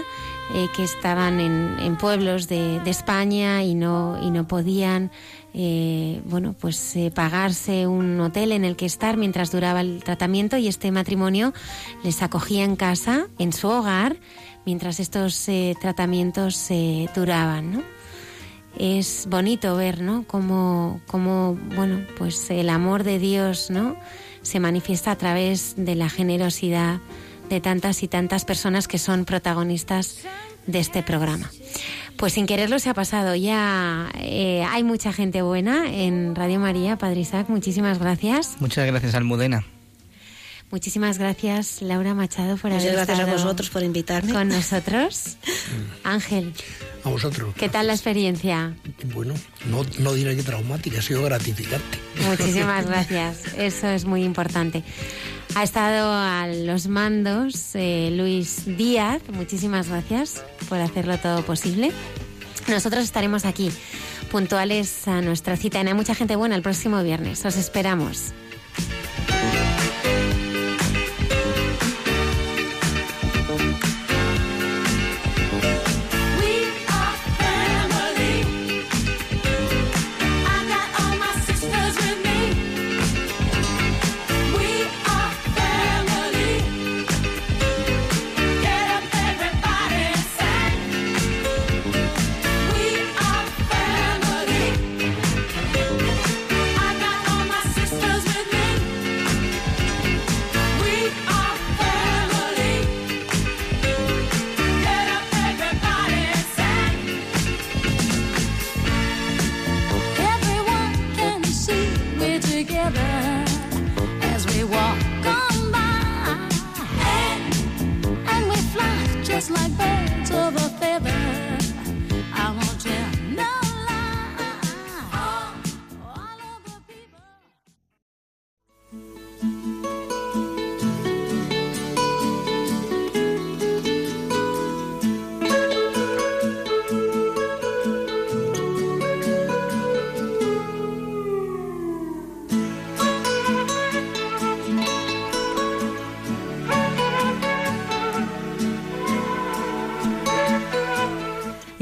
eh, que estaban en, en pueblos de, de España y no, y no podían eh, bueno, pues eh, pagarse un hotel en el que estar mientras duraba el tratamiento y este matrimonio les acogía en casa, en su hogar, mientras estos eh, tratamientos eh, duraban. Es bonito ver, ¿no? Cómo, cómo, bueno, pues el amor de Dios, ¿no? Se manifiesta a través de la generosidad de tantas y tantas personas que son protagonistas de este programa. Pues sin quererlo se ha pasado. Ya eh, hay mucha gente buena en Radio María. Padre Isaac, muchísimas gracias. Muchas gracias, Almudena. Muchísimas gracias, Laura Machado, por Muchas haber gracias a estado vosotros por invitarme. con nosotros. (laughs) Ángel, A vosotros. ¿qué tal la experiencia? Bueno, no, no diré que traumática, ha sido gratificante. Muchísimas (laughs) gracias. Eso es muy importante. Ha estado a los mandos eh, Luis Díaz. Muchísimas gracias por hacerlo todo posible. Nosotros estaremos aquí, puntuales a nuestra cita. Hay mucha gente buena el próximo viernes. Os esperamos.